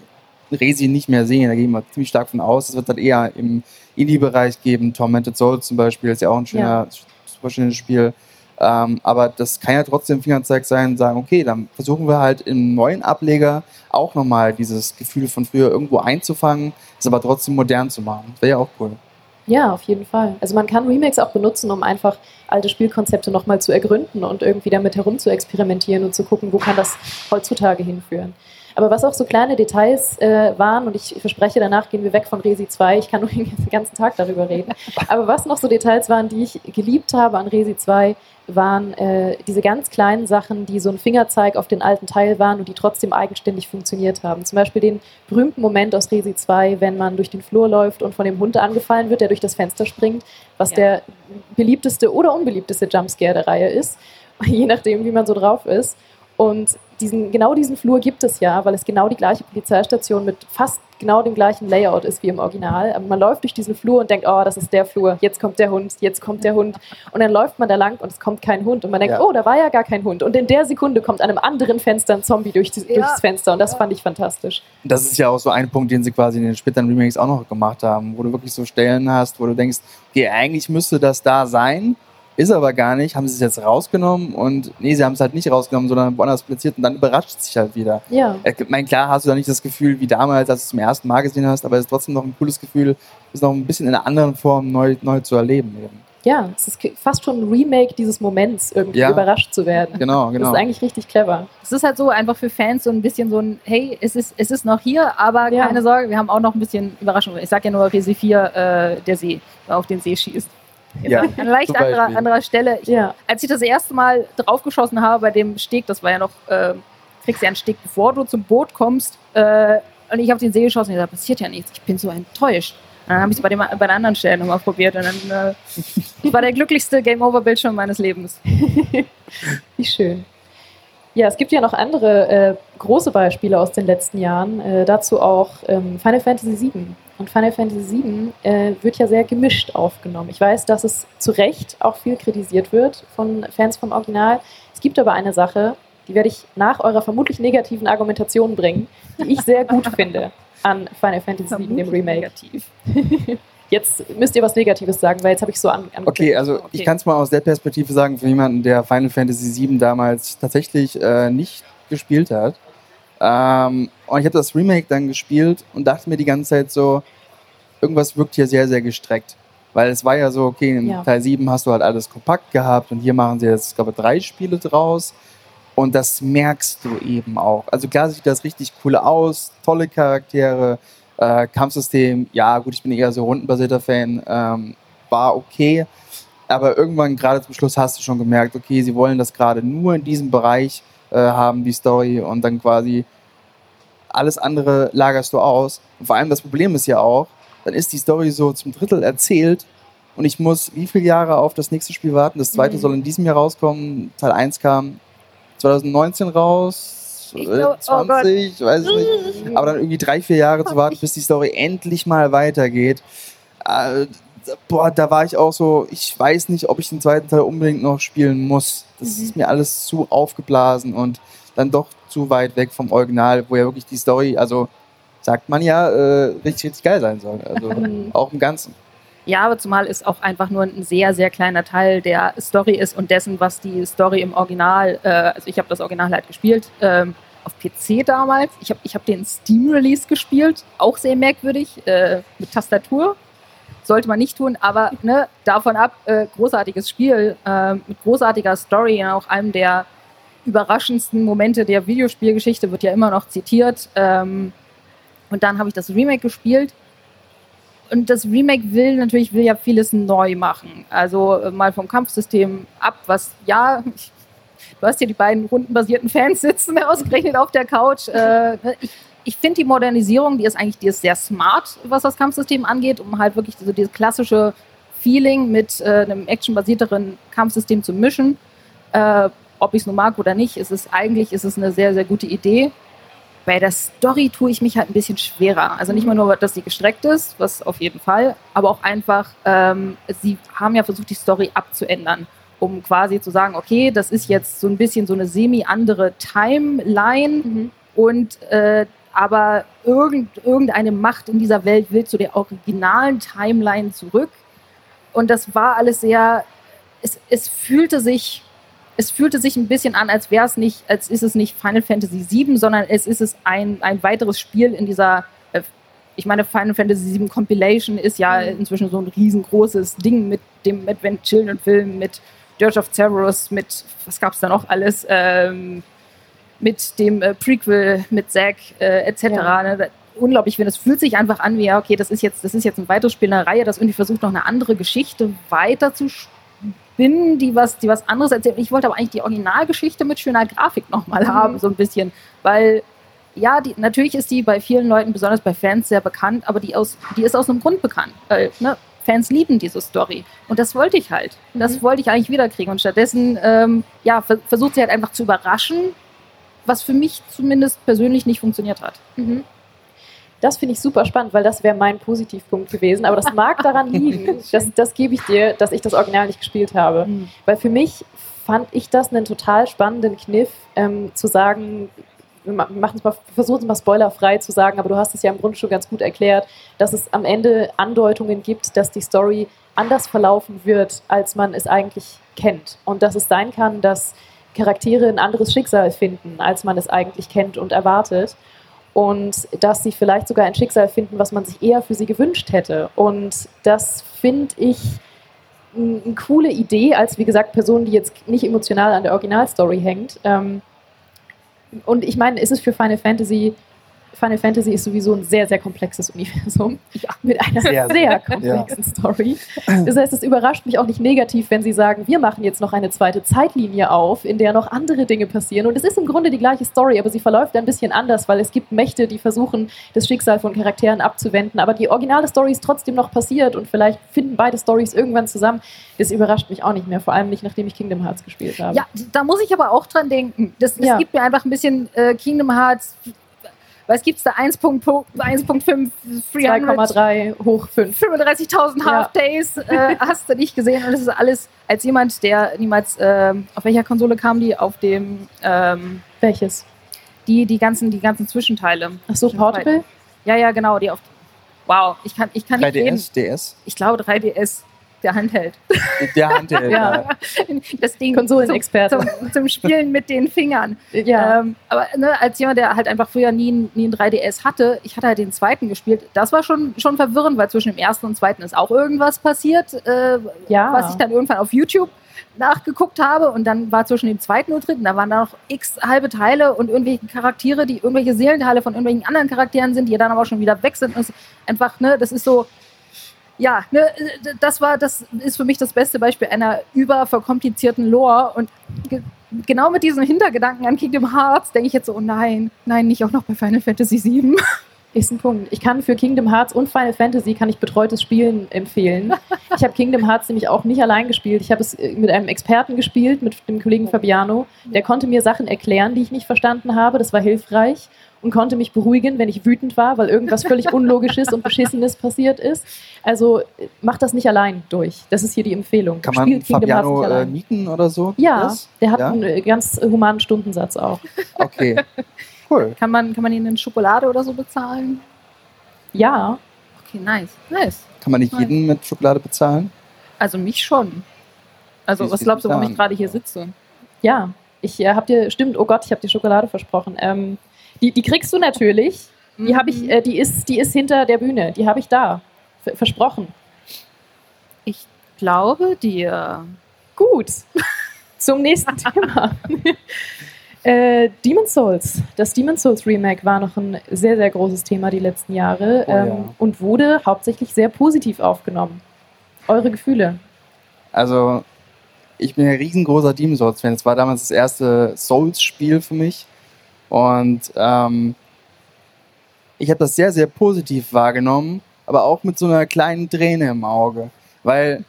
Resi nicht mehr sehen. Da gehen wir ziemlich stark von aus. Es wird dann eher im Indie-Bereich geben. Tormented Soul zum Beispiel ist ja auch ein schöner, ja. super schönes Spiel. Ähm, aber das kann ja trotzdem Fingerzeig sein, sagen, okay, dann versuchen wir halt im neuen Ableger auch nochmal dieses Gefühl von früher irgendwo einzufangen, es aber trotzdem modern zu machen. Das wäre ja auch cool. Ja, auf jeden Fall. Also man kann Remakes auch benutzen, um einfach alte Spielkonzepte nochmal zu ergründen und irgendwie damit herum zu experimentieren und zu gucken, wo kann das heutzutage hinführen. Aber was auch so kleine Details äh, waren, und ich verspreche, danach gehen wir weg von Resi 2, ich kann nur den ganzen Tag darüber reden, aber was noch so Details waren, die ich geliebt habe an Resi 2, waren äh, diese ganz kleinen Sachen, die so ein Fingerzeig auf den alten Teil waren und die trotzdem eigenständig funktioniert haben. Zum Beispiel den berühmten Moment aus Resi 2, wenn man durch den Flur läuft und von dem Hund angefallen wird, der durch das Fenster springt, was ja. der beliebteste oder unbeliebteste Jumpscare der Reihe ist, je nachdem, wie man so drauf ist. Und diesen, genau diesen Flur gibt es ja, weil es genau die gleiche Polizeistation mit fast genau dem gleichen Layout ist wie im Original. Aber man läuft durch diesen Flur und denkt, oh, das ist der Flur, jetzt kommt der Hund, jetzt kommt der Hund. Und dann läuft man da lang und es kommt kein Hund. Und man denkt, ja. oh, da war ja gar kein Hund. Und in der Sekunde kommt an einem anderen Fenster ein Zombie durch die, ja. durchs Fenster. Und das fand ich fantastisch. Das ist ja auch so ein Punkt, den sie quasi in den späteren Remakes auch noch gemacht haben, wo du wirklich so Stellen hast, wo du denkst, okay, eigentlich müsste das da sein ist aber gar nicht, haben sie es jetzt rausgenommen und nee, sie haben es halt nicht rausgenommen, sondern woanders platziert und dann überrascht es sich halt wieder. Ja. Ich meine, klar hast du da nicht das Gefühl wie damals, als du es zum ersten Mal gesehen hast, aber es ist trotzdem noch ein cooles Gefühl, es noch ein bisschen in einer anderen Form neu, neu zu erleben. Eben. Ja, es ist fast schon ein Remake dieses Moments, irgendwie ja. überrascht zu werden. Genau, genau. Das ist eigentlich richtig clever. Es ist halt so einfach für Fans so ein bisschen so ein, hey, es ist, es ist noch hier, aber ja. keine Sorge, wir haben auch noch ein bisschen Überraschung. Ich sag ja nur Resi 4, äh, der See, auf den See schießt. Ja, an leicht anderer, anderer Stelle. Ich, ja. Als ich das erste Mal draufgeschossen habe bei dem Steg, das war ja noch, äh, kriegst du ja einen Steg, bevor du zum Boot kommst, äh, und ich auf den See geschossen und da passiert ja nichts. Ich bin so enttäuscht. Dann habe ich es bei, bei der anderen Stelle nochmal probiert und dann äh, war der glücklichste Game-Over-Bildschirm meines Lebens. Wie schön. Ja, es gibt ja noch andere äh, große Beispiele aus den letzten Jahren. Äh, dazu auch ähm, Final Fantasy VII. Und Final Fantasy VII äh, wird ja sehr gemischt aufgenommen. Ich weiß, dass es zu Recht auch viel kritisiert wird von Fans vom Original. Es gibt aber eine Sache, die werde ich nach eurer vermutlich negativen Argumentation bringen, die ich sehr gut finde an Final Fantasy VII, dem Remake. Negativ. Jetzt müsst ihr was Negatives sagen, weil jetzt habe ich so an. Okay, also okay. ich kann es mal aus der Perspektive sagen, für jemanden, der Final Fantasy VII damals tatsächlich äh, nicht gespielt hat. Ähm, und ich habe das Remake dann gespielt und dachte mir die ganze Zeit so, irgendwas wirkt hier sehr, sehr gestreckt. Weil es war ja so, okay, in ja. Teil 7 hast du halt alles kompakt gehabt und hier machen sie jetzt, ich glaube, drei Spiele draus. Und das merkst du eben auch. Also klar sieht das richtig cool aus, tolle Charaktere, äh, Kampfsystem, ja gut, ich bin eher so rundenbasierter Fan, ähm, war okay. Aber irgendwann gerade zum Schluss hast du schon gemerkt, okay, sie wollen das gerade nur in diesem Bereich äh, haben, die Story und dann quasi alles andere lagerst du aus. Und vor allem das Problem ist ja auch, dann ist die Story so zum Drittel erzählt und ich muss wie viele Jahre auf das nächste Spiel warten? Das zweite mhm. soll in diesem Jahr rauskommen. Teil 1 kam 2019 raus, ich glaub, 20, oh weiß ich nicht. Aber dann irgendwie drei, vier Jahre zu warten, bis die Story endlich mal weitergeht. Äh, boah, da war ich auch so, ich weiß nicht, ob ich den zweiten Teil unbedingt noch spielen muss. Das mhm. ist mir alles zu aufgeblasen und dann doch zu weit weg vom Original, wo ja wirklich die Story, also sagt man ja, äh, richtig, richtig geil sein soll. Also mhm. auch im Ganzen. Ja, aber zumal es auch einfach nur ein sehr, sehr kleiner Teil der Story ist und dessen, was die Story im Original, äh, also ich habe das Original halt gespielt, ähm, auf PC damals. Ich habe ich hab den Steam-Release gespielt, auch sehr merkwürdig, äh, mit Tastatur. Sollte man nicht tun, aber ne, davon ab, äh, großartiges Spiel, äh, mit großartiger Story, auch einem der überraschendsten Momente der Videospielgeschichte, wird ja immer noch zitiert. Ähm, und dann habe ich das Remake gespielt und das Remake will natürlich will ja vieles neu machen. Also äh, mal vom Kampfsystem ab, was ja, ich, du hast hier die beiden rundenbasierten Fans sitzen, ausgerechnet auf der Couch. Äh, ich, ich finde die Modernisierung, die ist eigentlich die ist sehr smart, was das Kampfsystem angeht, um halt wirklich so dieses klassische Feeling mit äh, einem actionbasierteren Kampfsystem zu mischen. Äh, ob ich es nun mag oder nicht, ist es eigentlich ist es eine sehr, sehr gute Idee. Bei der Story tue ich mich halt ein bisschen schwerer. Also nicht mal nur, dass sie gestreckt ist, was auf jeden Fall, aber auch einfach, ähm, sie haben ja versucht, die Story abzuändern, um quasi zu sagen, okay, das ist jetzt so ein bisschen so eine semi-andere Timeline mhm. und äh, aber irgend, irgendeine Macht in dieser Welt will zu der originalen Timeline zurück. Und das war alles sehr, es, es fühlte sich es fühlte sich ein bisschen an, als wäre es nicht, als ist es nicht Final Fantasy VII, sondern es ist es ein, ein weiteres Spiel in dieser, äh, ich meine, Final Fantasy VII Compilation ist ja mhm. inzwischen so ein riesengroßes Ding mit dem Advent Children Film, mit Dirge of Cerberus, mit, was gab es da noch alles, ähm, mit dem äh, Prequel, mit Zack, äh, etc. Ja. Ne? unglaublich finde. Es fühlt sich einfach an wie, ja, okay, das ist jetzt, das ist jetzt ein weiteres Spiel in der Reihe, das irgendwie versucht, noch eine andere Geschichte weiterzuspielen bin, die was, die was anderes erzählt. Ich wollte aber eigentlich die Originalgeschichte mit schöner Grafik nochmal mhm. haben, so ein bisschen. Weil, ja, die, natürlich ist die bei vielen Leuten, besonders bei Fans, sehr bekannt, aber die, aus, die ist aus einem Grund bekannt. Weil, ne, Fans lieben diese Story. Und das wollte ich halt. Das mhm. wollte ich eigentlich wiederkriegen. Und stattdessen, ähm, ja, versucht sie halt einfach zu überraschen, was für mich zumindest persönlich nicht funktioniert hat. Mhm. Das finde ich super spannend, weil das wäre mein Positivpunkt gewesen. Aber das mag daran liegen, das, das gebe ich dir, dass ich das Original nicht gespielt habe. Mhm. Weil für mich fand ich das einen total spannenden Kniff, ähm, zu sagen, wir machen es mal, versuchen es mal spoilerfrei zu sagen, aber du hast es ja im Grunde schon ganz gut erklärt, dass es am Ende Andeutungen gibt, dass die Story anders verlaufen wird, als man es eigentlich kennt. Und dass es sein kann, dass Charaktere ein anderes Schicksal finden, als man es eigentlich kennt und erwartet und dass sie vielleicht sogar ein Schicksal finden, was man sich eher für sie gewünscht hätte. Und das finde ich eine coole Idee, als wie gesagt Person, die jetzt nicht emotional an der Originalstory hängt. Ähm, und ich meine, ist es für Final Fantasy Final Fantasy ist sowieso ein sehr, sehr komplexes Universum ja. mit einer sehr, sehr komplexen ja. Story. Das heißt, es überrascht mich auch nicht negativ, wenn Sie sagen, wir machen jetzt noch eine zweite Zeitlinie auf, in der noch andere Dinge passieren. Und es ist im Grunde die gleiche Story, aber sie verläuft ein bisschen anders, weil es gibt Mächte, die versuchen, das Schicksal von Charakteren abzuwenden. Aber die originale Story ist trotzdem noch passiert und vielleicht finden beide Stories irgendwann zusammen. Das überrascht mich auch nicht mehr, vor allem nicht, nachdem ich Kingdom Hearts gespielt habe. Ja, da muss ich aber auch dran denken. Das, das ja. gibt mir einfach ein bisschen äh, Kingdom Hearts was gibt es da? 1.5, 2,3 hoch 5. 35.000 Half Days äh, hast du nicht gesehen. Und das ist alles als jemand, der niemals, äh, auf welcher Konsole kam die? Auf dem, ähm, welches? Die, die ganzen, die ganzen Zwischenteile. Ach so, Portable? Ja, ja, genau, die auf, wow, ich kann, ich kann 3DS, nicht reden. DS? Ich glaube 3DS der Handheld. Der Handheld, ja. Das Ding Konsolenexperte. Zum, zum, zum, Spielen mit den Fingern. Ja. Ähm, aber ne, als jemand, der halt einfach früher nie, nie ein 3DS hatte, ich hatte halt den zweiten gespielt, das war schon, schon verwirrend, weil zwischen dem ersten und zweiten ist auch irgendwas passiert, äh, ja. was ich dann irgendwann auf YouTube nachgeguckt habe und dann war zwischen dem zweiten und dritten, da waren da noch x halbe Teile und irgendwelche Charaktere, die irgendwelche Seelenteile von irgendwelchen anderen Charakteren sind, die dann aber schon wieder weg sind. Und es einfach, ne, das ist so, ja, ne, das war, das ist für mich das beste Beispiel einer überverkomplizierten Lore und ge genau mit diesen Hintergedanken an Kingdom Hearts denke ich jetzt so, oh nein, nein, nicht auch noch bei Final Fantasy VII. Ist ein Punkt. Ich kann für Kingdom Hearts und Final Fantasy kann ich betreutes Spielen empfehlen. Ich habe Kingdom Hearts nämlich auch nicht allein gespielt. Ich habe es äh, mit einem Experten gespielt, mit dem Kollegen Fabiano. Der konnte mir Sachen erklären, die ich nicht verstanden habe. Das war hilfreich und konnte mich beruhigen, wenn ich wütend war, weil irgendwas völlig Unlogisches und Beschissenes passiert ist. Also macht das nicht allein durch. Das ist hier die Empfehlung. Kann man Spielt Kingdom Fabiano nicht äh, mieten oder so? Ja, Das? der hat Ja? einen äh, ganz humanen Stundensatz auch. Okay. Cool. Kann man, kann man ihnen Schokolade oder so bezahlen? Ja, Okay, nice. Nice. Kann man nicht Nein. jeden mit Schokolade bezahlen? Also mich schon. Also was glaubst du, warum ich gerade hier sitze? ja. Ich äh, hab dir, stimmt, oh Gott, ich habe dir Schokolade versprochen. Ähm, die, die kriegst du natürlich. Die habe ich, Mhm. äh, die ist, die ist hinter der Bühne. Die habe ich da. V versprochen. Ich glaube dir. Gut. Zum nächsten Thema. äh, Demon's Souls. Das Demon's Souls Remake war noch ein sehr, sehr großes Thema die letzten Jahre Oh ähm, ja. und wurde hauptsächlich sehr positiv aufgenommen. Eure Gefühle? Also, ich bin ein riesengroßer Demon Souls-Fan. Es war damals das erste Souls-Spiel für mich. Und ähm, ich habe das sehr, sehr positiv wahrgenommen, aber auch mit so einer kleinen Träne im Auge. Weil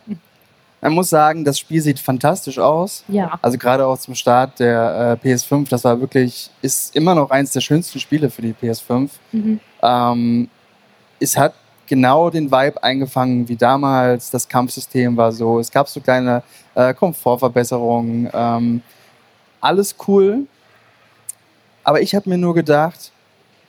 man muss sagen, das Spiel sieht fantastisch aus. Ja. Also gerade auch zum Start der äh, PS5, das war wirklich, ist immer noch eins der schönsten Spiele für die PS5. Mhm. Ähm, es hat genau den Vibe eingefangen wie damals. Das Kampfsystem war so. Es gab so kleine äh, Komfortverbesserungen. Ähm, alles cool. Aber ich habe mir nur gedacht,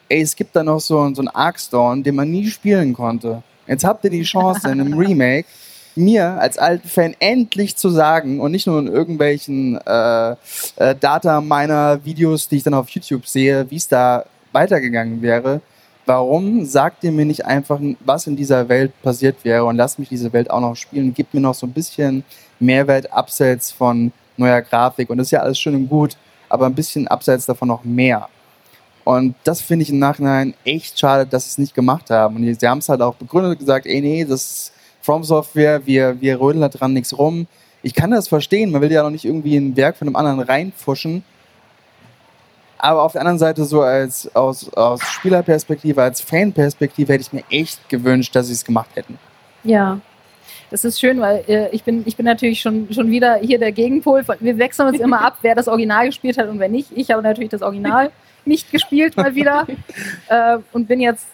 ey, es gibt da noch so, so einen Arkstorn, den man nie spielen konnte. Jetzt habt ihr die Chance in einem Remake, mir als alten Fan endlich zu sagen und nicht nur in irgendwelchen äh, äh, Data-Miner-Videos, die ich dann auf YouTube sehe, wie es da weitergegangen wäre. Warum sagt ihr mir nicht einfach, was in dieser Welt passiert wäre und lasst mich diese Welt auch noch spielen? Gebt mir noch so ein bisschen Mehrwert abseits von neuer Grafik und das ist ja alles schön und gut, aber ein bisschen abseits davon noch mehr. Und das finde ich im Nachhinein echt schade, dass sie es nicht gemacht haben. Und sie haben es halt auch begründet und gesagt, ey, nee, das ist From Software, wir, wir rödeln da dran nichts rum. Ich kann das verstehen, man will ja noch nicht irgendwie in ein Werk von einem anderen reinfuschen. Aber auf der anderen Seite, so als aus, aus Spielerperspektive, als Fanperspektive, hätte ich mir echt gewünscht, dass sie es gemacht hätten. Ja. Das ist schön, weil äh, ich, bin, ich bin natürlich schon, schon wieder hier der Gegenpol. Von, wir wechseln uns immer ab, wer das Original gespielt hat und wer nicht. Ich habe natürlich das Original nicht gespielt mal wieder äh, und bin jetzt,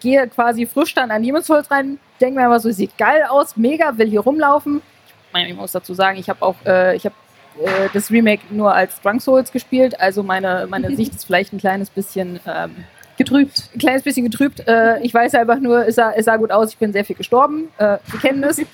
gehe quasi frisch dann an Souls rein, denke mir aber so, sieht geil aus, mega, will hier rumlaufen. Ich, meine, ich muss dazu sagen, ich habe auch, äh, ich habe äh, das Remake nur als Drunk Souls gespielt, also meine, meine Sicht ist vielleicht ein kleines bisschen ähm, Getrübt. ein kleines bisschen getrübt. Äh, ich weiß einfach nur, es sah, es sah gut aus, ich bin sehr viel gestorben. Äh, Sie kennen es.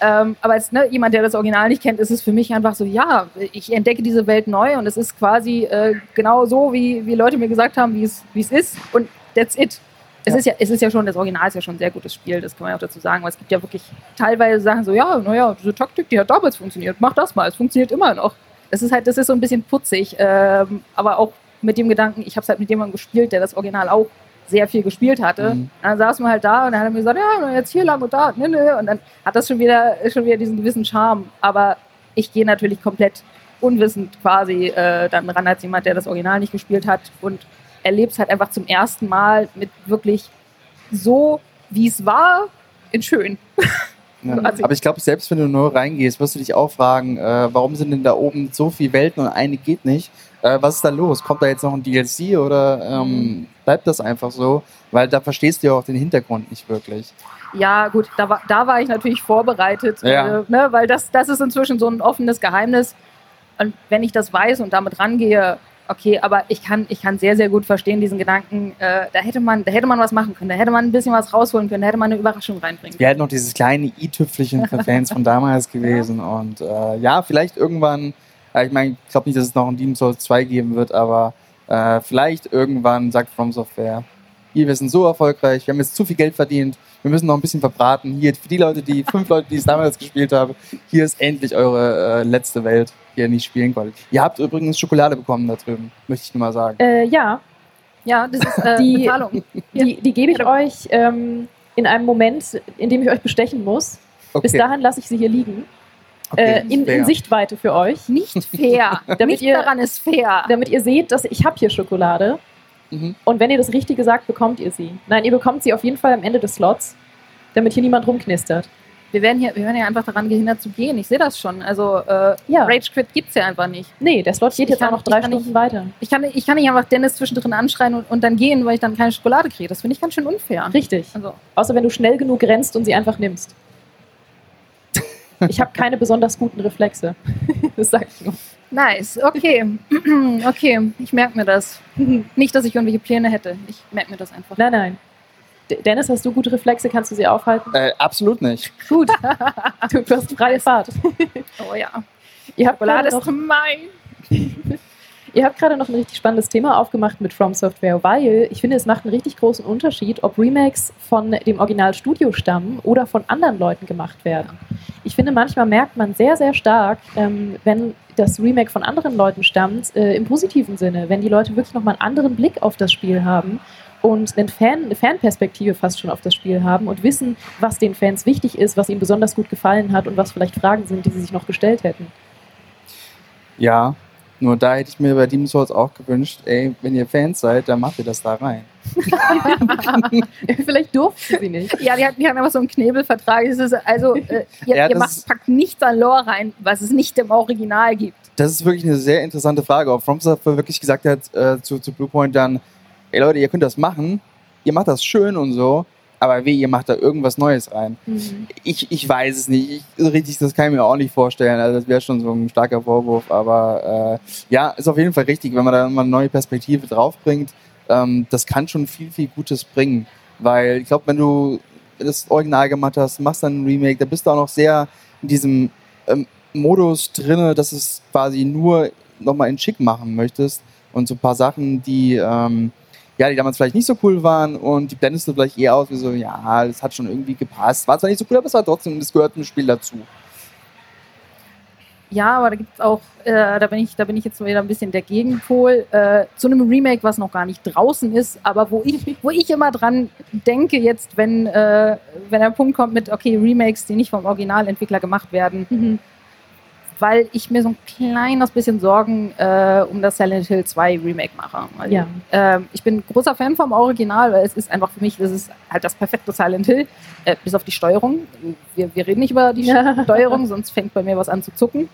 Ähm, aber als ne, jemand, der das Original nicht kennt, ist es für mich einfach so, ja, ich entdecke diese Welt neu und es ist quasi äh, genau so, wie, wie Leute mir gesagt haben, wie es, wie es ist und that's it. Es, Ja. ist ja, es ist ja schon, das Original ist ja schon ein sehr gutes Spiel, das kann man ja auch dazu sagen, weil es gibt ja wirklich teilweise Sachen so, ja, naja, diese Taktik, die hat damals funktioniert, mach das mal, es funktioniert immer noch. Das ist halt, das ist so ein bisschen putzig, ähm, aber auch mit dem Gedanken, ich habe es halt mit jemandem gespielt, der das Original auch sehr viel gespielt hatte. Mhm. Dann saßen wir halt da und dann hat er mir gesagt, ja, jetzt hier lang und da, ne, ne. Und dann hat das schon wieder, schon wieder diesen gewissen Charme. Aber ich gehe natürlich komplett unwissend quasi äh, dann ran als jemand, der das Original nicht gespielt hat und erlebt es halt einfach zum ersten Mal mit wirklich so, wie es war, in schön. Ja. Also- Aber ich glaube, selbst wenn du nur reingehst, wirst du dich auch fragen, äh, warum sind denn da oben so viele Welten und eine geht nicht? Äh, was ist da los? Kommt da jetzt noch ein DLC oder ähm, bleibt das einfach so? Weil da verstehst du ja auch den Hintergrund nicht wirklich. Ja, gut, da war, da war ich natürlich vorbereitet, Ja. äh, ne, weil das, das ist inzwischen so ein offenes Geheimnis. Und wenn ich das weiß und damit rangehe, okay, aber ich kann, ich kann sehr, sehr gut verstehen, diesen Gedanken, äh, da, hätte man, da hätte man was machen können, da hätte man ein bisschen was rausholen können, da hätte man eine Überraschung reinbringen wäre halt noch dieses kleine i-Tüpfelchen für Fans von damals gewesen. Und äh, ja, vielleicht irgendwann, ich meine, ich glaube nicht, dass es noch ein Demon's Souls 2 geben wird, aber äh, vielleicht irgendwann sagt From Software, hier, wir sind so erfolgreich, wir haben jetzt zu viel Geld verdient, wir müssen noch ein bisschen verbraten. Hier, für die Leute, die fünf Leute, die es damals gespielt haben, hier ist endlich eure äh, letzte Welt, die ihr nicht spielen konntet. Ihr habt übrigens Schokolade bekommen da drüben, möchte ich nur mal sagen. Äh, ja, Ja, das ist äh, Die- Bezahlung. die, die gebe ich euch ähm, in einem Moment, in dem ich euch bestechen muss. Bis dahin lasse ich sie hier liegen. Okay, äh, in, in. Sichtweite für euch. Nicht fair. Damit ihr- daran ist fair. Damit ihr seht, dass ich habe hier Schokolade. Mhm. Und wenn ihr das Richtige sagt, bekommt ihr sie. Nein, ihr bekommt sie auf jeden Fall am Ende des Slots, damit hier niemand rumknistert. Wir werden hier, wir werden ja einfach daran gehindert zu gehen. Ich sehe das schon. Also äh, Ja. Rage Quit gibt es ja einfach nicht. Nee, der Slot geht Ich jetzt kann- auch noch drei Stunden nicht- weiter. Ich kann, ich kann nicht einfach Dennis zwischendrin anschreien und, und dann gehen, weil ich dann keine Schokolade kriege. Das finde ich ganz schön unfair. Richtig. Also, Außer wenn du schnell genug rennst und sie einfach nimmst. Ich habe keine besonders guten Reflexe. Das sag ich nur. nice. Okay. okay, ich merke mir das. Nicht, dass ich irgendwelche Pläne hätte. Ich merke mir das einfach. Nein, nein. D- Dennis, hast du gute Reflexe? Kannst du sie aufhalten? Äh, absolut nicht. Gut. Du hast freie Fahrt. Oh ja. Ihr habt Schokolade gerade ist noch, mein. Ihr habt gerade noch ein richtig spannendes Thema aufgemacht mit From Software, weil ich finde, es macht einen richtig großen Unterschied, ob Remakes von dem Originalstudio stammen oder von anderen Leuten gemacht werden. Ich finde, manchmal merkt man sehr, sehr stark, ähm, wenn das Remake von anderen Leuten stammt, äh, im positiven Sinne, wenn die Leute wirklich nochmal einen anderen Blick auf das Spiel haben und einen Fan, eine Fanperspektive fast schon auf das Spiel haben und wissen, was den Fans wichtig ist, was ihnen besonders gut gefallen hat und was vielleicht Fragen sind, die sie sich noch gestellt hätten. Ja, nur da hätte ich mir bei Demon's Souls auch gewünscht, ey, wenn ihr Fans seid, dann macht ihr das da rein. Vielleicht durften sie nicht. Ja, die, hat, die haben einfach so einen Knebelvertrag. Es ist also, äh, ihr, Ja, ihr macht, packt nichts an Lore rein, was es nicht im Original gibt. Das ist wirklich eine sehr interessante Frage, ob From Software wirklich gesagt hat äh, zu, zu Bluepoint dann, ey Leute, ihr könnt das machen, ihr macht das schön und so, aber weh, ihr macht da irgendwas Neues rein. Ich, ich weiß es nicht. Ich, so richtig, das kann ich mir auch nicht vorstellen. Also das wäre schon so ein starker Vorwurf. Aber äh, ja, ist auf jeden Fall richtig, wenn man da mal eine neue Perspektive draufbringt. Ähm, das kann schon viel, viel Gutes bringen. Weil ich glaube, wenn du das Original gemacht hast, machst dann ein Remake, da bist du auch noch sehr in diesem ähm, Modus drinne, dass es quasi nur nochmal in schick machen möchtest. Und so ein paar Sachen, die... Ähm, ja, die damals vielleicht nicht so cool waren und die blendest du vielleicht eher aus wie so, ja, das hat schon irgendwie gepasst. War zwar nicht so cool, aber es war trotzdem, das gehört zum Spiel dazu. Ja, aber da gibt es auch, äh, da, bin ich, da bin ich jetzt wieder ein bisschen der Gegenpol, äh, zu einem Remake, was noch gar nicht draußen ist, aber wo ich, wo ich immer dran denke, jetzt, wenn, äh, wenn der Punkt kommt mit, okay, Remakes, die nicht vom Originalentwickler gemacht werden, Mhm. Weil ich mir so ein kleines bisschen Sorgen äh, um das Silent Hill 2 Remake mache. Weil, Ja. ähm, ich bin großer Fan vom Original, weil es ist einfach für mich, das ist halt das perfekte Silent Hill, äh, bis auf die Steuerung. Wir, wir reden nicht über die Ja. Steuerung, sonst fängt bei mir was an zu zucken.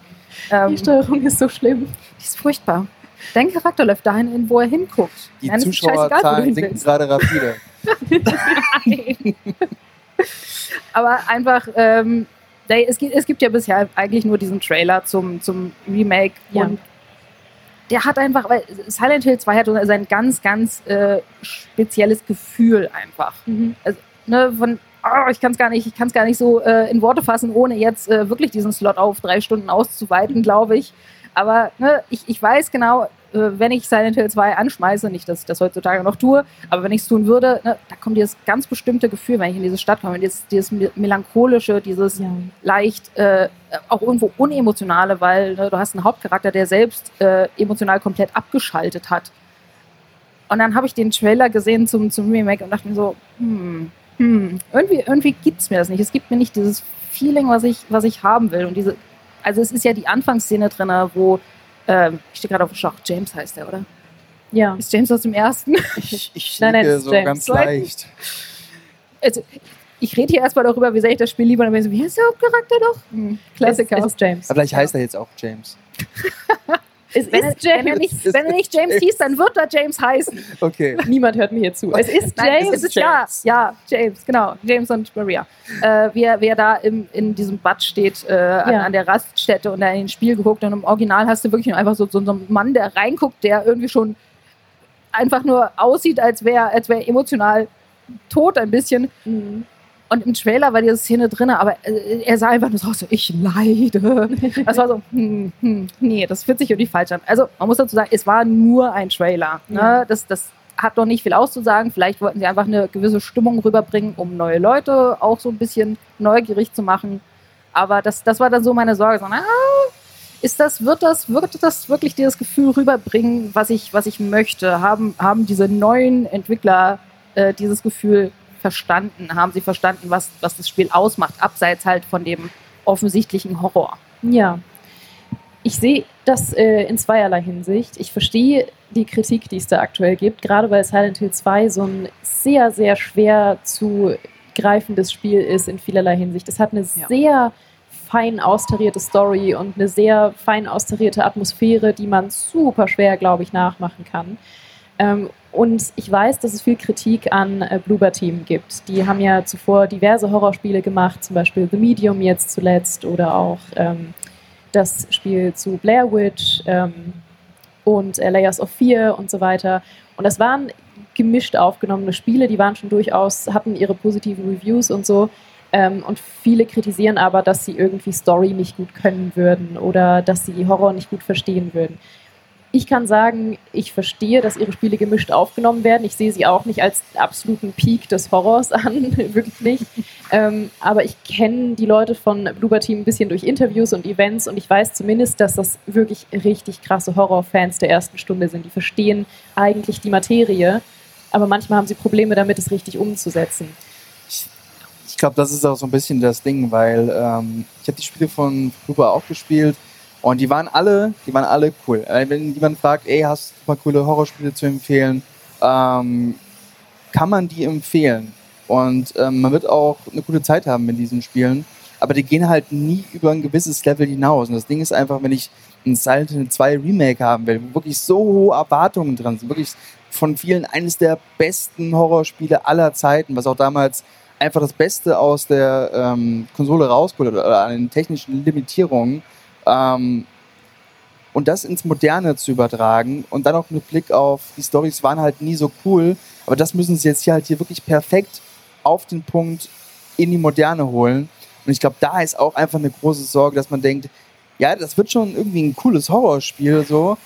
Ähm, Die Steuerung ist so schlimm. die ist furchtbar. Dein Charakter läuft dahin, hin, wo er hinguckt. Die Nein, Zuschauerzahlen sinken willst. gerade rapide. Nein. Aber einfach, ähm, es, gibt, es gibt ja bisher eigentlich nur diesen Trailer zum, zum Remake Ja. und der hat einfach, weil Silent Hill 2 hat so ein ganz, ganz äh, spezielles Gefühl einfach. Ne, von, oh, ich kann es gar nicht, ich kann es gar nicht so äh, in Worte fassen, ohne jetzt äh, wirklich diesen Slot auf drei Stunden auszuweiten, glaube ich. Aber ne, ich, ich weiß genau, wenn ich Silent Hill 2 anschmeiße, nicht, dass ich das heutzutage noch tue, aber wenn ich es tun würde, ne, da kommt dieses ganz bestimmte Gefühl, wenn ich in diese Stadt komme, dieses, dieses me- melancholische, dieses Ja. leicht äh, auch irgendwo unemotionale, weil ne, du hast einen Hauptcharakter, der selbst äh, emotional komplett abgeschaltet hat. Und dann habe ich den Trailer gesehen zum, zum Remake und dachte mir so, hm, hm, irgendwie, irgendwie gibt es mir das nicht. Es gibt mir nicht dieses Feeling, was ich, was ich haben will. Und diese, also es ist ja die Anfangsszene drin, wo, ähm, ich stehe gerade auf dem Schach, James heißt der, oder? Ja. Ist James aus dem ersten? Ich, ich Nein, nein, so James. ganz leicht. Also, ich rede hier erstmal darüber, wie sehr ich das Spiel liebe. Und dann bin ich so, wie heißt der Hauptcharakter doch? Hm, Klassiker. Es, es ist James. Aber vielleicht heißt er jetzt auch James. Es wenn, er, ist wenn, er James. nicht, Es wenn er nicht James ist hieß, dann wird er James heißen. Okay. Niemand hört mir hier zu. Es ist Nein, James. es ist ja, ja, James, genau. James und Maria. Äh, wie, er, wie er da im, in diesem Bad steht, äh, an, Ja. an der Raststätte und da in den Spiel geguckt. Und im Original hast du wirklich einfach so, so, so einen Mann, der reinguckt, der irgendwie schon einfach nur aussieht, als wäre als wär er emotional tot ein bisschen. Mhm. Und im Trailer war diese Szene drin, aber äh, er sah einfach nur so aus, ich leide. Das war so, hm, hm, nee, das fühlt sich irgendwie falsch an. Also man muss dazu sagen, es war nur ein Trailer. Ne? Ja. Das, das hat noch nicht viel auszusagen. Vielleicht wollten sie einfach eine gewisse Stimmung rüberbringen, um neue Leute auch so ein bisschen neugierig zu machen. Aber das, das war dann so meine Sorge. So, na, ist das, wird das, wird das wirklich dieses Gefühl rüberbringen, was ich, was ich möchte? Haben, haben diese neuen Entwickler äh, dieses Gefühl verstanden? Haben sie verstanden, was, was das Spiel ausmacht, abseits halt von dem offensichtlichen Horror? Ja. Ich sehe das äh, in zweierlei Hinsicht. Ich verstehe die Kritik, die es da aktuell gibt, gerade weil Silent Hill 2 so ein sehr, sehr schwer zu greifendes Spiel ist in vielerlei Hinsicht. Es hat eine ja. sehr fein austarierte Story und eine sehr fein austarierte Atmosphäre, die man super schwer, glaube ich, nachmachen kann. Ähm, und ich weiß, dass es viel Kritik an äh, Bloober Team gibt. Die haben ja zuvor diverse Horrorspiele gemacht, zum Beispiel The Medium jetzt zuletzt oder auch ähm, das Spiel zu Blair Witch ähm, und äh, Layers of Fear und so weiter. Und das waren gemischt aufgenommene Spiele, die waren schon durchaus, hatten ihre positiven Reviews und so. Ähm, und viele kritisieren aber, dass sie irgendwie Story nicht gut können würden oder dass sie Horror nicht gut verstehen würden. Ich kann sagen, ich verstehe, dass ihre Spiele gemischt aufgenommen werden. Ich sehe sie auch nicht als absoluten Peak des Horrors an, wirklich nicht. Ähm, aber ich kenne die Leute von Bloober Team ein bisschen durch Interviews und Events und ich weiß zumindest, dass das wirklich richtig krasse Horrorfans der ersten Stunde sind. Die verstehen eigentlich die Materie, aber manchmal haben sie Probleme damit, es richtig umzusetzen. Ich glaube, das ist auch so ein bisschen das Ding, weil ähm, ich habe die Spiele von Bloober auch gespielt und die waren alle, die waren alle cool. Äh, wenn jemand fragt, ey, hast du paar coole Horrorspiele zu empfehlen, ähm, kann man die empfehlen. Und ähm, man wird auch eine gute Zeit haben mit diesen Spielen. Aber die gehen halt nie über ein gewisses Level hinaus. Und das Ding ist einfach, wenn ich ein Silent Hill 2 Remake haben will, wo wirklich so hohe Erwartungen dran sind, wirklich von vielen eines der besten Horrorspiele aller Zeiten, was auch damals einfach das Beste aus der ähm, Konsole rausgeholt oder an den technischen Limitierungen ähm, und das ins Moderne zu übertragen und dann auch mit Blick auf, die Stories waren halt nie so cool, aber das müssen sie jetzt hier halt hier wirklich perfekt auf den Punkt in die Moderne holen. Und ich glaube, da ist auch einfach eine große Sorge, dass man denkt, ja, das wird schon irgendwie ein cooles Horrorspiel so,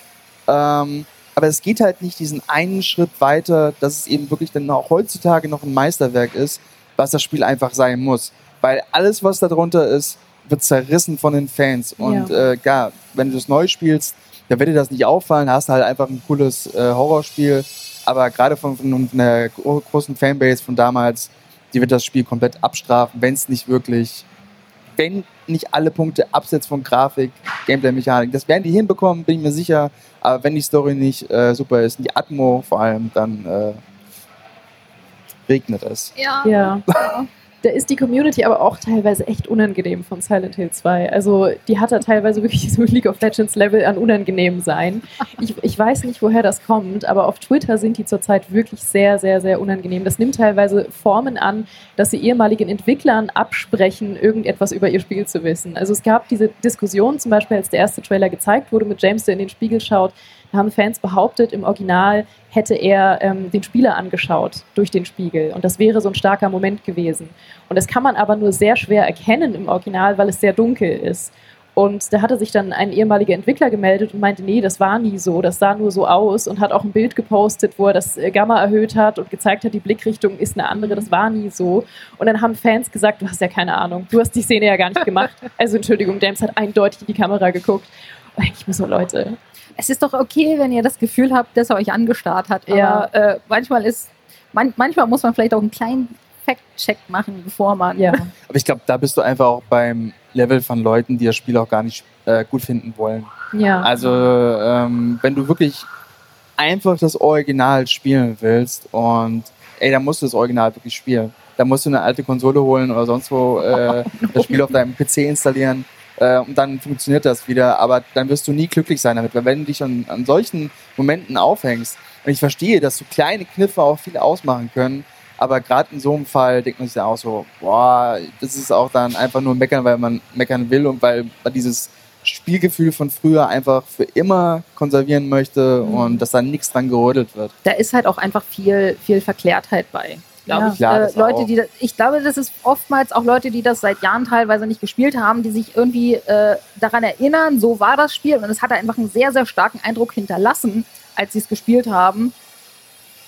ähm, aber es geht halt nicht diesen einen Schritt weiter, dass es eben wirklich dann auch heutzutage noch ein Meisterwerk ist, was das Spiel einfach sein muss. Weil alles, was darunter ist, wird zerrissen von den Fans. Und ja, äh, ja wenn du es neu spielst, dann wird dir das nicht auffallen, hast halt einfach ein cooles äh, Horrorspiel. Aber gerade von, von einer großen Fanbase von damals, die wird das Spiel komplett abstrafen, wenn es nicht wirklich, wenn nicht alle Punkte abseits von Grafik, Gameplay-Mechanik, das werden die hinbekommen, bin ich mir sicher. Aber wenn die Story nicht äh, super ist, die Atmo vor allem, dann äh, regnet es. Ja. ja. Da ist die Community aber auch teilweise echt unangenehm von Silent Hill 2. Also die hat da teilweise wirklich so League of Legends Level an unangenehm sein. Ich, ich weiß nicht, woher das kommt, aber auf Twitter sind die zurzeit wirklich sehr, sehr, sehr unangenehm. Das nimmt teilweise Formen an, dass sie ehemaligen Entwicklern absprechen, irgendetwas über ihr Spiel zu wissen. Also es gab diese Diskussion zum Beispiel, als der erste Trailer gezeigt wurde mit James, der in den Spiegel schaut, haben Fans behauptet, im Original hätte er ähm, den Spieler angeschaut durch den Spiegel. Und das wäre so ein starker Moment gewesen. Und das kann man aber nur sehr schwer erkennen im Original, weil es sehr dunkel ist. Und da hatte sich dann ein ehemaliger Entwickler gemeldet und meinte, nee, das war nie so, das sah nur so aus und hat auch ein Bild gepostet, wo er das äh, Gamma erhöht hat und gezeigt hat, die Blickrichtung ist eine andere, das war nie so. Und dann haben Fans gesagt, du hast ja keine Ahnung, du hast die Szene ja gar nicht gemacht. Also Entschuldigung, James hat eindeutig in die Kamera geguckt. Ich mir so, Leute, es ist doch okay, wenn ihr das Gefühl habt, dass er euch angestarrt hat. Aber ja. äh, manchmal ist, man, manchmal muss man vielleicht auch einen kleinen Fact-Check machen, bevor man. Ja. Aber ich glaube, da bist du einfach auch beim Level von Leuten, die das Spiel auch gar nicht äh, gut finden wollen. Ja. Also, ähm, wenn du wirklich einfach das Original spielen willst und ey, dann musst du das Original wirklich spielen. Da musst du eine alte Konsole holen oder sonst wo äh, das Spiel auf deinem PC installieren äh, und dann funktioniert das wieder, aber dann wirst du nie glücklich sein damit, weil wenn du dich an, an solchen Momenten aufhängst, und ich verstehe, dass so kleine Kniffe auch viel ausmachen können, aber gerade in so einem Fall denkt man sich ja auch so, boah, das ist auch dann einfach nur meckern, weil man meckern will und weil man dieses Spielgefühl von früher einfach für immer konservieren möchte mhm. und dass da nichts dran gerödelt wird. Da ist halt auch einfach viel, viel Verklärtheit bei glaube ich. Ja, äh, Leute, die das, ich glaube, das ist oftmals auch Leute, die das seit Jahren teilweise nicht gespielt haben, die sich irgendwie äh, daran erinnern, so war das Spiel und es hat einfach einen sehr, sehr starken Eindruck hinterlassen, als sie es gespielt haben.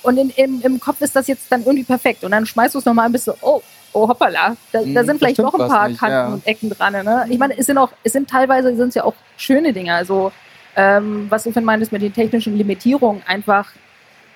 Und in, im, im Kopf ist das jetzt dann irgendwie perfekt. Und dann schmeißt du es nochmal ein bisschen, oh, oh hoppala, da, da hm, sind vielleicht doch ein paar nicht, Kanten ja. und Ecken dran. Ne? Ich meine, es sind auch, es sind teilweise sind es ja auch schöne Dinge. Also ähm, was du von meintest mit den technischen Limitierungen, einfach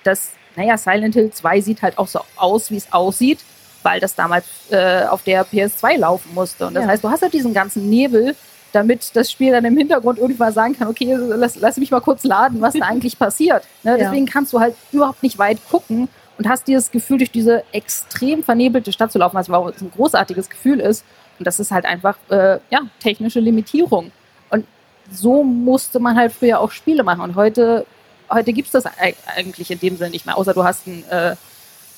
das naja, Silent Hill 2 sieht halt auch so aus, wie es aussieht, weil das damals äh, auf der PS2 laufen musste. Und das ja. heißt, du hast halt diesen ganzen Nebel, damit das Spiel dann im Hintergrund irgendwann sagen kann, okay, lass, lass mich mal kurz laden, was da eigentlich passiert. Ne? Ja. Deswegen kannst du halt überhaupt nicht weit gucken und hast dieses Gefühl, durch diese extrem vernebelte Stadt zu laufen, was auch ein großartiges Gefühl ist. Und das ist halt einfach äh, ja, technische Limitierung. Und so musste man halt früher auch Spiele machen. Und heute, heute gibt es das eig- eigentlich in dem Sinne nicht mehr, außer du hast ein äh,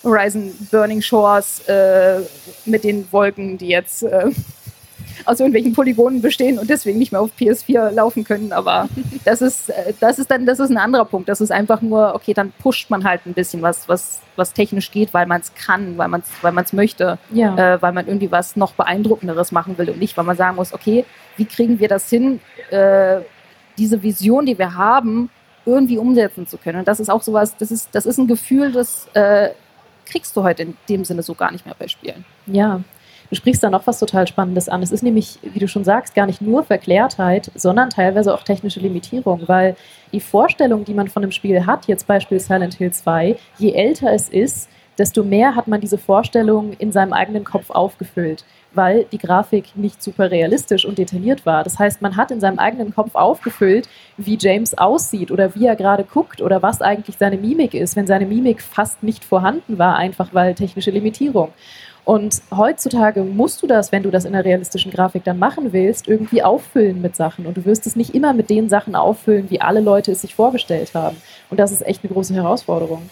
Horizon Burning Shores äh, mit den Wolken, die jetzt äh, aus irgendwelchen Polygonen bestehen und deswegen nicht mehr auf PS4 laufen können. Aber das ist, äh, das ist dann, das ist ein anderer Punkt. Das ist einfach nur, okay, dann pusht man halt ein bisschen was, was, was technisch geht, weil man es kann, weil man es weil man's möchte, Ja. äh, weil man irgendwie was noch beeindruckenderes machen will und nicht, weil man sagen muss, okay, wie kriegen wir das hin, äh, diese Vision, die wir haben, irgendwie umsetzen zu können. Und das ist auch sowas, das ist, das ist ein Gefühl, das äh, kriegst du heute in dem Sinne so gar nicht mehr bei Spielen. Ja, du sprichst da noch was total Spannendes an. Es ist nämlich, wie du schon sagst, gar nicht nur Verklärtheit, sondern teilweise auch technische Limitierung, weil die Vorstellung, die man von einem Spiel hat, jetzt Beispiel Silent Hill 2, je älter es ist, desto mehr hat man diese Vorstellung in seinem eigenen Kopf aufgefüllt, weil die Grafik nicht super realistisch und detailliert war. Das heißt, man hat in seinem eigenen Kopf aufgefüllt, wie James aussieht oder wie er gerade guckt oder was eigentlich seine Mimik ist, wenn seine Mimik fast nicht vorhanden war, einfach weil technische Limitierung. Und heutzutage musst du das, wenn du das in der realistischen Grafik dann machen willst, irgendwie auffüllen mit Sachen. Und du wirst es nicht immer mit den Sachen auffüllen, wie alle Leute es sich vorgestellt haben. Und das ist echt eine große Herausforderung.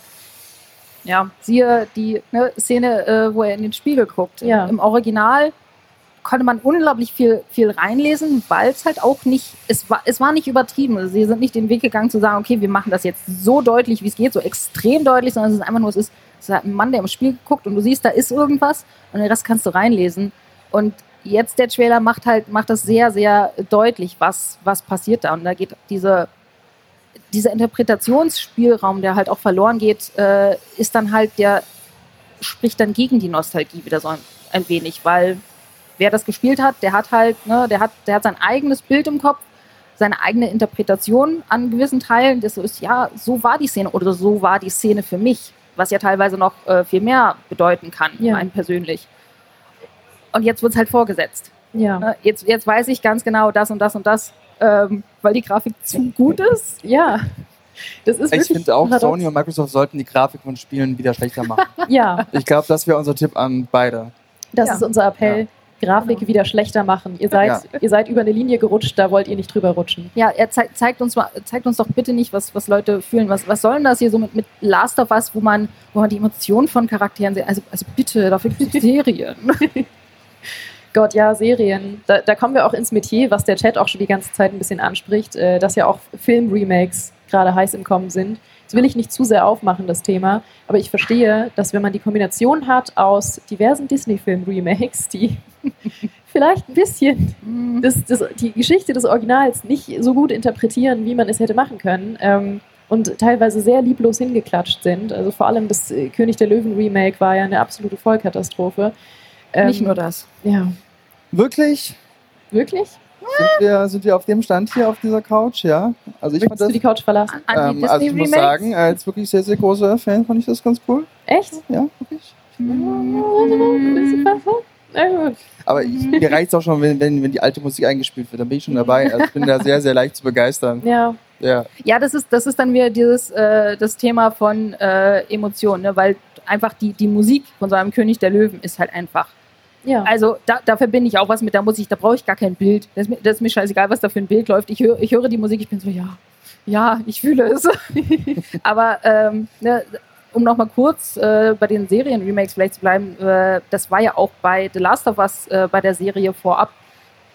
Ja, siehe die ne, Szene, äh, wo er in den Spiegel guckt. Ja. Im Original konnte man unglaublich viel, viel reinlesen, weil es halt auch nicht, es war, es war nicht übertrieben. Also sie sind nicht den Weg gegangen zu sagen, okay, wir machen das jetzt so deutlich, wie es geht, so extrem deutlich, sondern es ist einfach nur, es ist, es ist halt ein Mann, der im Spiel guckt und du siehst, da ist irgendwas und den Rest kannst du reinlesen. Und jetzt der Trailer macht halt, macht das sehr, sehr deutlich, was, was passiert da. Und da geht diese, dieser Interpretationsspielraum, der halt auch verloren geht, äh, ist dann halt der, spricht dann gegen die Nostalgie wieder so ein, ein wenig, weil wer das gespielt hat, der hat halt, ne, der hat, der hat sein eigenes Bild im Kopf, seine eigene Interpretation an gewissen Teilen, das so ist, ja, so war die Szene oder so war die Szene für mich, was ja teilweise noch äh, viel mehr bedeuten kann, Ja. einen persönlich. Und jetzt wird es halt vorgesetzt. Ja. Ne? Jetzt, jetzt weiß ich ganz genau das und das und das, ähm, weil die Grafik zu gut ist. Ja. Das ist Ich finde auch, paradox. Sony und Microsoft sollten die Grafik von Spielen wieder schlechter machen. Ja, ich glaube, das wäre unser Tipp an beide. das Ja. ist unser Appell. Grafik Genau. wieder schlechter machen. Ihr seid, Ja. ihr seid über eine Linie gerutscht, da wollt ihr nicht drüber rutschen. Ja, er zei zeigt, uns mal, zeigt uns doch bitte nicht, was, was Leute fühlen. Was, was soll denn das hier so mit, mit Last of Us, wo man, wo man die Emotionen von Charakteren sieht? Also, also bitte, dafür gibt es Serien. Gott, ja, Serien. Da, da kommen wir auch ins Metier, was der Chat auch schon die ganze Zeit ein bisschen anspricht, äh, dass ja auch Film-Remakes gerade heiß im Kommen sind. Das will ich nicht zu sehr aufmachen, das Thema, aber ich verstehe, dass wenn man die Kombination hat aus diversen Disney-Film-Remakes, die vielleicht ein bisschen das, das, die Geschichte des Originals nicht so gut interpretieren, wie man es hätte machen können. Ähm, und teilweise sehr lieblos hingeklatscht sind. Also vor allem das äh, König der Löwen Remake war ja eine absolute Vollkatastrophe. Ähm, Nicht nur das. Ja. Wirklich? Wirklich? Sind wir, sind wir auf dem Stand hier auf dieser Couch? Ja. Also ich fand Möchtest du das. die Couch verlassen? Ähm, also ich muss sagen, als wirklich sehr, sehr großer Fan fand ich das ganz cool. Echt? Ja, wirklich. Aber ich, mir reicht es auch schon, wenn, wenn, wenn die alte Musik eingespielt wird. Dann bin ich schon dabei. Also ich bin da sehr, sehr leicht zu begeistern. Ja, Ja. Ja, das ist, das ist dann wieder dieses, äh, das Thema von äh, Emotionen, ne? weil einfach die, die Musik von so einem König der Löwen ist halt einfach. Ja. Also da, da verbinde ich auch was mit der Musik, da brauche ich gar kein Bild. Das ist, mir, das ist mir scheißegal, was da für ein Bild läuft. Ich, hör, ich höre die Musik, ich bin so, ja, ja, ich fühle es. Aber ähm, ne, um nochmal kurz äh, bei den Serien-Remakes vielleicht zu bleiben, äh, das war ja auch bei The Last of Us äh, bei der Serie vorab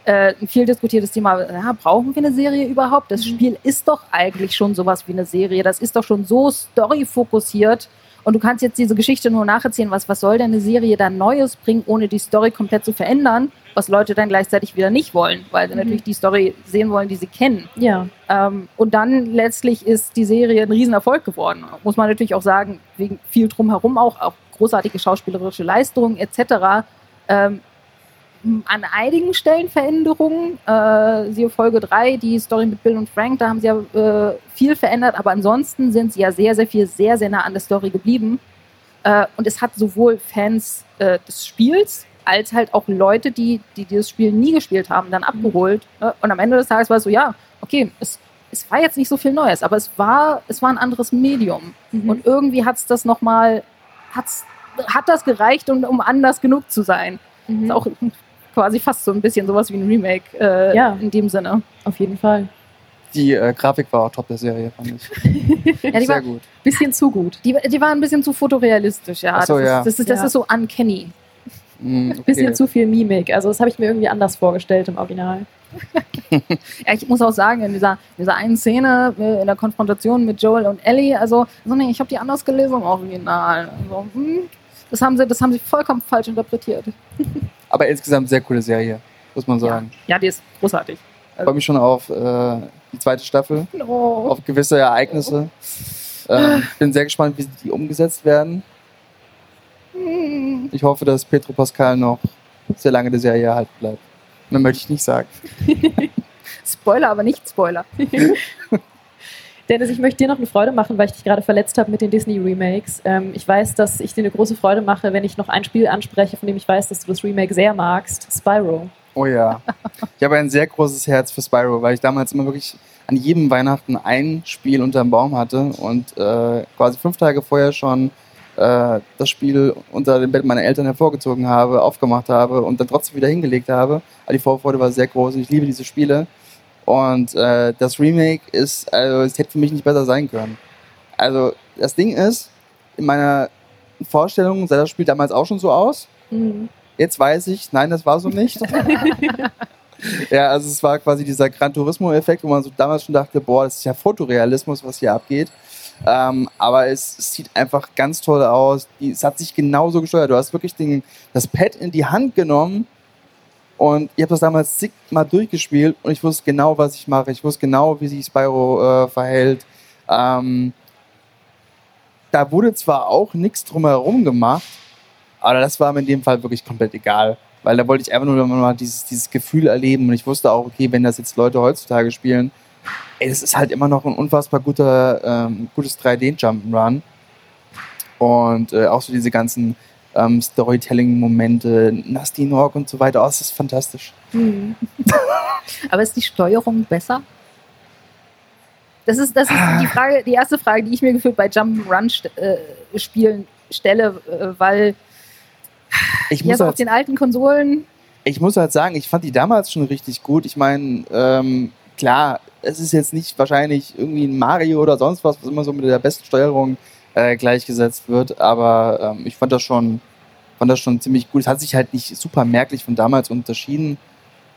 äh, ein viel diskutiertes Thema. Ja, brauchen wir eine Serie überhaupt? Das Mhm. Spiel ist doch eigentlich schon sowas wie eine Serie. Das ist doch schon so story-fokussiert. Und du kannst jetzt diese Geschichte nur nacherzählen. Was, was soll denn eine Serie da Neues bringen, ohne die Story komplett zu verändern? Was Leute dann gleichzeitig wieder nicht wollen, weil sie Mhm. natürlich die Story sehen wollen, die sie kennen. ja. Ähm, und dann letztlich ist die Serie ein Riesenerfolg geworden. Muss man natürlich auch sagen, wegen viel drumherum auch, auch großartige schauspielerische Leistungen etc. Ähm, an einigen Stellen Veränderungen. Äh, siehe Folge 3, die Story mit Bill und Frank, da haben sie ja äh, viel verändert, aber ansonsten sind sie ja sehr, sehr viel, sehr, sehr nah an der Story geblieben. Äh, und es hat sowohl Fans äh, des Spiels als halt auch Leute, die, die dieses Spiel nie gespielt haben, dann abgeholt. Ne? Und am Ende des Tages war es so, ja, okay, es, es war jetzt nicht so viel Neues, aber es war, es war ein anderes Medium. Mhm. Und irgendwie hat es das nochmal, hat's, hat das gereicht, um, um anders genug zu sein. Mhm. Ist auch quasi fast so ein bisschen sowas wie ein Remake äh, Ja. in dem Sinne. Auf jeden Fall. Die äh, Grafik war auch top der Serie, fand ich. Ja, die, Sehr war, gut. Bisschen zu gut. die, die war ein bisschen zu fotorealistisch, ja. Ach so, das, ja. Ist, das, ist, das Ja. ist so uncanny. Mm, okay. Bisschen zu viel Mimik. Also das habe ich mir irgendwie anders vorgestellt im Original. Ja, ich muss auch sagen, in dieser, in dieser einen Szene, äh, in der Konfrontation mit Joel und Ellie, also, so, nee, ich habe die anders gelesen im Original. Also, hm, das, haben sie, das haben sie vollkommen falsch interpretiert. Aber insgesamt sehr coole Serie, muss man sagen. Ja, die ist großartig. Ich freue mich schon auf äh, die zweite Staffel, Oh. auf gewisse Ereignisse. Ähm, ich bin sehr gespannt, wie die umgesetzt werden. Hm. Ich hoffe, dass Petro Pascal noch sehr lange der Serie erhalten bleibt. Mehr möchte ich nicht sagen. Spoiler, aber nicht Spoiler. Dennis, ich möchte dir noch eine Freude machen, weil ich dich gerade verletzt habe mit den Disney-Remakes. Ähm, ich weiß, dass ich dir eine große Freude mache, wenn ich noch ein Spiel anspreche, von dem ich weiß, dass du das Remake sehr magst. Spyro. Oh ja. Ich habe ein sehr großes Herz für Spyro, weil ich damals immer wirklich an jedem Weihnachten ein Spiel unterm Baum hatte und äh, quasi fünf Tage vorher schon äh, das Spiel unter dem Bett meiner Eltern hervorgezogen habe, aufgemacht habe und dann trotzdem wieder hingelegt habe. Aber die Vorfreude war sehr groß. Ich liebe diese Spiele. Und äh, das Remake ist, also es hätte für mich nicht besser sein können. Also das Ding ist, in meiner Vorstellung sah das Spiel damals auch schon so aus. Mhm. Jetzt weiß ich, nein, das war so nicht. ja, also es war quasi dieser Gran Turismo-Effekt, wo man so damals schon dachte, boah, das ist ja Fotorealismus, was hier abgeht. Ähm, aber es, es sieht einfach ganz toll aus. Die, es hat sich genauso gesteuert. Du hast wirklich den, das Pad in die Hand genommen und ich habe das damals zigmal durchgespielt und ich wusste genau, was ich mache. Ich wusste genau, wie sich Spyro äh, verhält. Ähm, da wurde zwar auch nichts drumherum gemacht, aber das war mir in dem Fall wirklich komplett egal. Weil da wollte ich einfach nur mal dieses, dieses Gefühl erleben und ich wusste auch, okay, wenn das jetzt Leute heutzutage spielen, ey, das ist halt immer noch ein unfassbar guter, ähm, gutes 3D-Jump'n'Run. Und äh, auch so diese ganzen ähm, Storytelling-Momente, Nasty Nork und so weiter, oh, das ist fantastisch. Mhm. Aber ist die Steuerung besser? Das ist, das ist die Frage, die erste Frage, die ich mir gefühlt bei Jump'n'Run-Spielen stelle, äh, weil Ich muss, so auf halt, den alten Konsolen, ich muss halt sagen, ich fand die damals schon richtig gut. Ich meine, ähm, klar, es ist jetzt nicht wahrscheinlich irgendwie ein Mario oder sonst was, was immer so mit der besten Steuerung äh, gleichgesetzt wird, aber ähm, ich fand das schon, fand das schon ziemlich gut. Es hat sich halt nicht super merklich von damals unterschieden.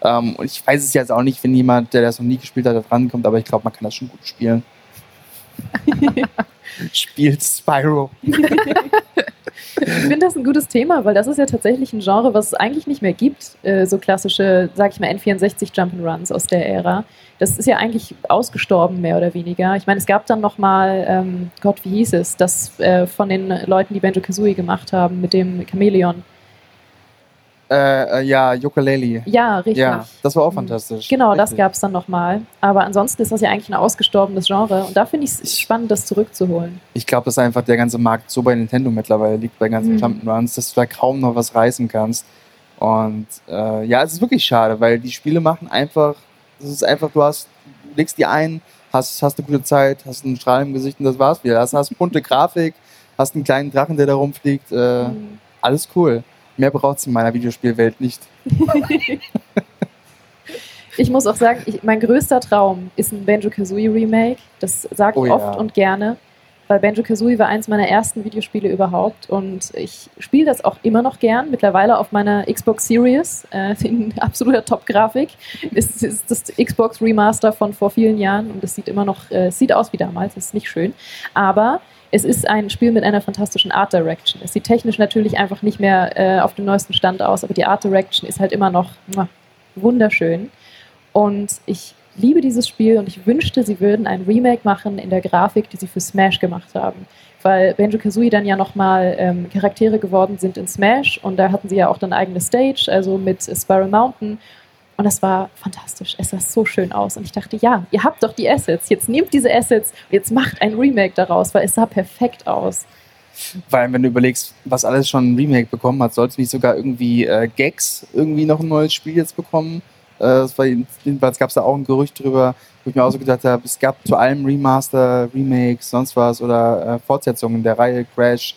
Ähm, und ich weiß es jetzt auch nicht, wenn jemand, der das noch nie gespielt hat, da drankommt, aber ich glaube, man kann das schon gut spielen. Spielt Spyro. Ich finde das ein gutes Thema, weil das ist ja tatsächlich ein Genre, was es eigentlich nicht mehr gibt. Äh, so klassische, sag ich mal, N64 Jump'n'Runs aus der Ära. Das ist ja eigentlich ausgestorben, mehr oder weniger. Ich meine, es gab dann nochmal, ähm, Gott, wie hieß es, das äh, von den Leuten, die Banjo Kazooie gemacht haben, mit dem Chamäleon. Äh, äh, ja, Ukulele. Ja, richtig. Ja, das war auch fantastisch. Genau, das Richtig. gab es dann nochmal. Aber ansonsten ist das ja eigentlich ein ausgestorbenes Genre. Und da finde ich es spannend, das zurückzuholen. Ich glaube, dass einfach der ganze Markt so bei Nintendo mittlerweile liegt, bei ganzen Mhm. Jump'n'Runs, dass du da kaum noch was reißen kannst. Und äh, ja, es ist wirklich schade, weil die Spiele machen einfach, es ist einfach, du hast, legst die ein, hast, hast eine gute Zeit, hast einen Strahl im Gesicht und das war's wieder. Hast, hast bunte Grafik, hast einen kleinen Drachen, der da rumfliegt. Äh, Mhm. Alles cool. Mehr braucht's in meiner Videospielwelt nicht. Ich muss auch sagen, ich, mein größter Traum ist ein Banjo-Kazooie Remake. Das sage ich Oh ja. oft und gerne, weil Banjo-Kazooie war eins meiner ersten Videospiele überhaupt und ich spiele das auch immer noch gern. Mittlerweile auf meiner Xbox Series äh, in absoluter Top-Grafik. Es ist das Xbox Remaster von vor vielen Jahren und es sieht immer noch, äh, es sieht aus wie damals, es ist nicht schön, aber es ist ein Spiel mit einer fantastischen Art Direction. Es sieht technisch natürlich einfach nicht mehr äh, auf dem neuesten Stand aus, aber die Art Direction ist halt immer noch wunderschön. Und ich liebe dieses Spiel und ich wünschte, sie würden ein Remake machen in der Grafik, die sie für Smash gemacht haben. Weil Banjo-Kazooie dann ja nochmal ähm, Charaktere geworden sind in Smash und da hatten sie ja auch dann eigene Stage, also mit Spiral Mountain. Und das war fantastisch. Es sah so schön aus. Und ich dachte, ja, ihr habt doch die Assets. Jetzt nehmt diese Assets und jetzt macht ein Remake daraus, weil es sah perfekt aus. Weil wenn du überlegst, was alles schon ein Remake bekommen hat, sollte nicht sogar irgendwie äh, Gags irgendwie noch ein neues Spiel jetzt bekommen? Äh, jedenfalls gab es da auch ein Gerücht drüber, wo ich mir auch so gedacht habe, es gab zu allem Remaster, Remakes, sonst was oder äh, Fortsetzungen der Reihe Crash.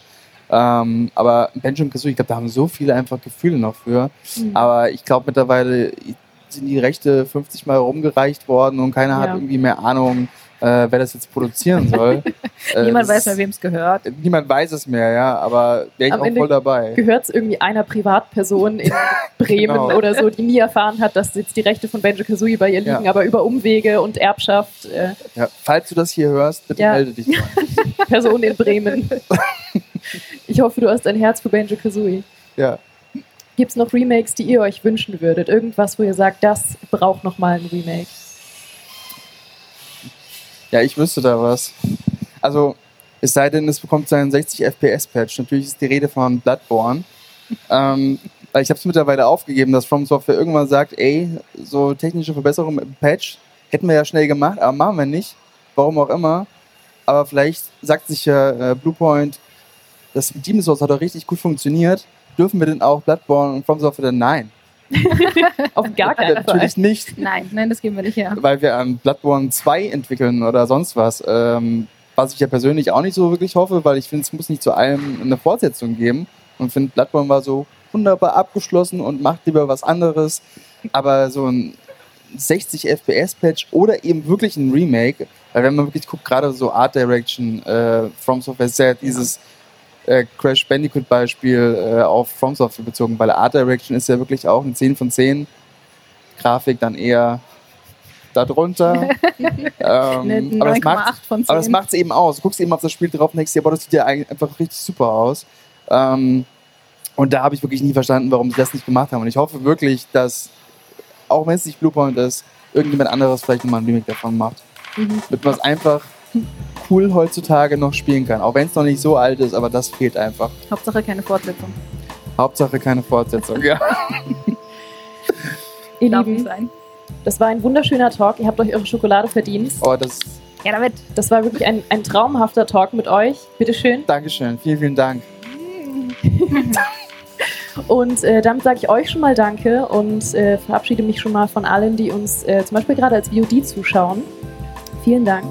Ähm, aber Benjamin Kazooie, ich glaube, da haben so viele einfach Gefühle noch für. Mhm. Aber ich glaube, mittlerweile sind die Rechte 50 Mal rumgereicht worden und keiner ja. hat irgendwie mehr Ahnung, äh, wer das jetzt produzieren soll. äh, niemand weiß mehr, wem es gehört. Niemand weiß es mehr, ja, aber wäre ich Am auch Ende voll dabei. Gehört es irgendwie einer Privatperson in Bremen genau. oder so, die nie erfahren hat, dass jetzt die Rechte von Benjo Kazooie bei ihr liegen, ja. aber über Umwege und Erbschaft. Äh, ja, falls du das hier hörst, bitte ja. melde dich mal. Person in Bremen. ich hoffe, du hast ein Herz für Benjo Kazooie. Ja. Gibt es noch Remakes, die ihr euch wünschen würdet? Irgendwas, wo ihr sagt, das braucht nochmal ein Remake? Ja, ich wüsste da was. Also, es sei denn, es bekommt seinen 60 FPS-Patch. Natürlich ist die Rede von Bloodborne. ähm, ich habe es mittlerweile aufgegeben, dass From Software irgendwann sagt, ey, so technische Verbesserungen mit dem Patch hätten wir ja schnell gemacht, aber machen wir nicht. Warum auch immer. Aber vielleicht sagt sich ja äh, Bluepoint, das Demon Souls hat doch richtig gut funktioniert. Dürfen wir denn auch Bloodborne und From Software nein? Auf gar keinen Fall. Natürlich nicht. Nein, nein, das geben wir nicht her. Weil wir an Bloodborne 2 entwickeln oder sonst was. Ähm, was ich ja persönlich auch nicht so wirklich hoffe, weil ich finde, es muss nicht zu allem eine Fortsetzung geben. Und finde, Bloodborne war so wunderbar abgeschlossen und macht lieber was anderes. Aber so ein 60 FPS-Patch oder eben wirklich ein Remake, weil wenn man wirklich guckt, gerade so Art Direction, äh, From Software ja dieses äh, Crash Bandicoot Beispiel äh, auf From Software bezogen, weil Art Direction ist ja wirklich auch ein 10 von 10. Grafik dann eher darunter. ähm, aber, das macht es eben aus. Du guckst eben auf das Spiel drauf und denkst dir, boah, das sieht ja einfach richtig super aus. Ähm, und da habe ich wirklich nie verstanden, warum sie das nicht gemacht haben. Und ich hoffe wirklich, dass, auch wenn es nicht Bluepoint ist, irgendjemand anderes vielleicht nochmal ein Remake davon macht. Mhm. Damit man es einfach cool heutzutage noch spielen kann. Auch wenn es noch nicht so alt ist, aber das fehlt einfach. Hauptsache keine Fortsetzung. Hauptsache keine Fortsetzung, ja. Ihr Lieben, sein. das war ein wunderschöner Talk. Ihr habt euch eure Schokolade verdient. Oh, das. Ja, damit. Das war wirklich ein, ein traumhafter Talk mit euch. Bitteschön. Dankeschön. Vielen, vielen Dank. Und äh, damit sage ich euch schon mal Danke und äh, verabschiede mich schon mal von allen, die uns äh, zum Beispiel gerade als VOD zuschauen. Vielen Dank.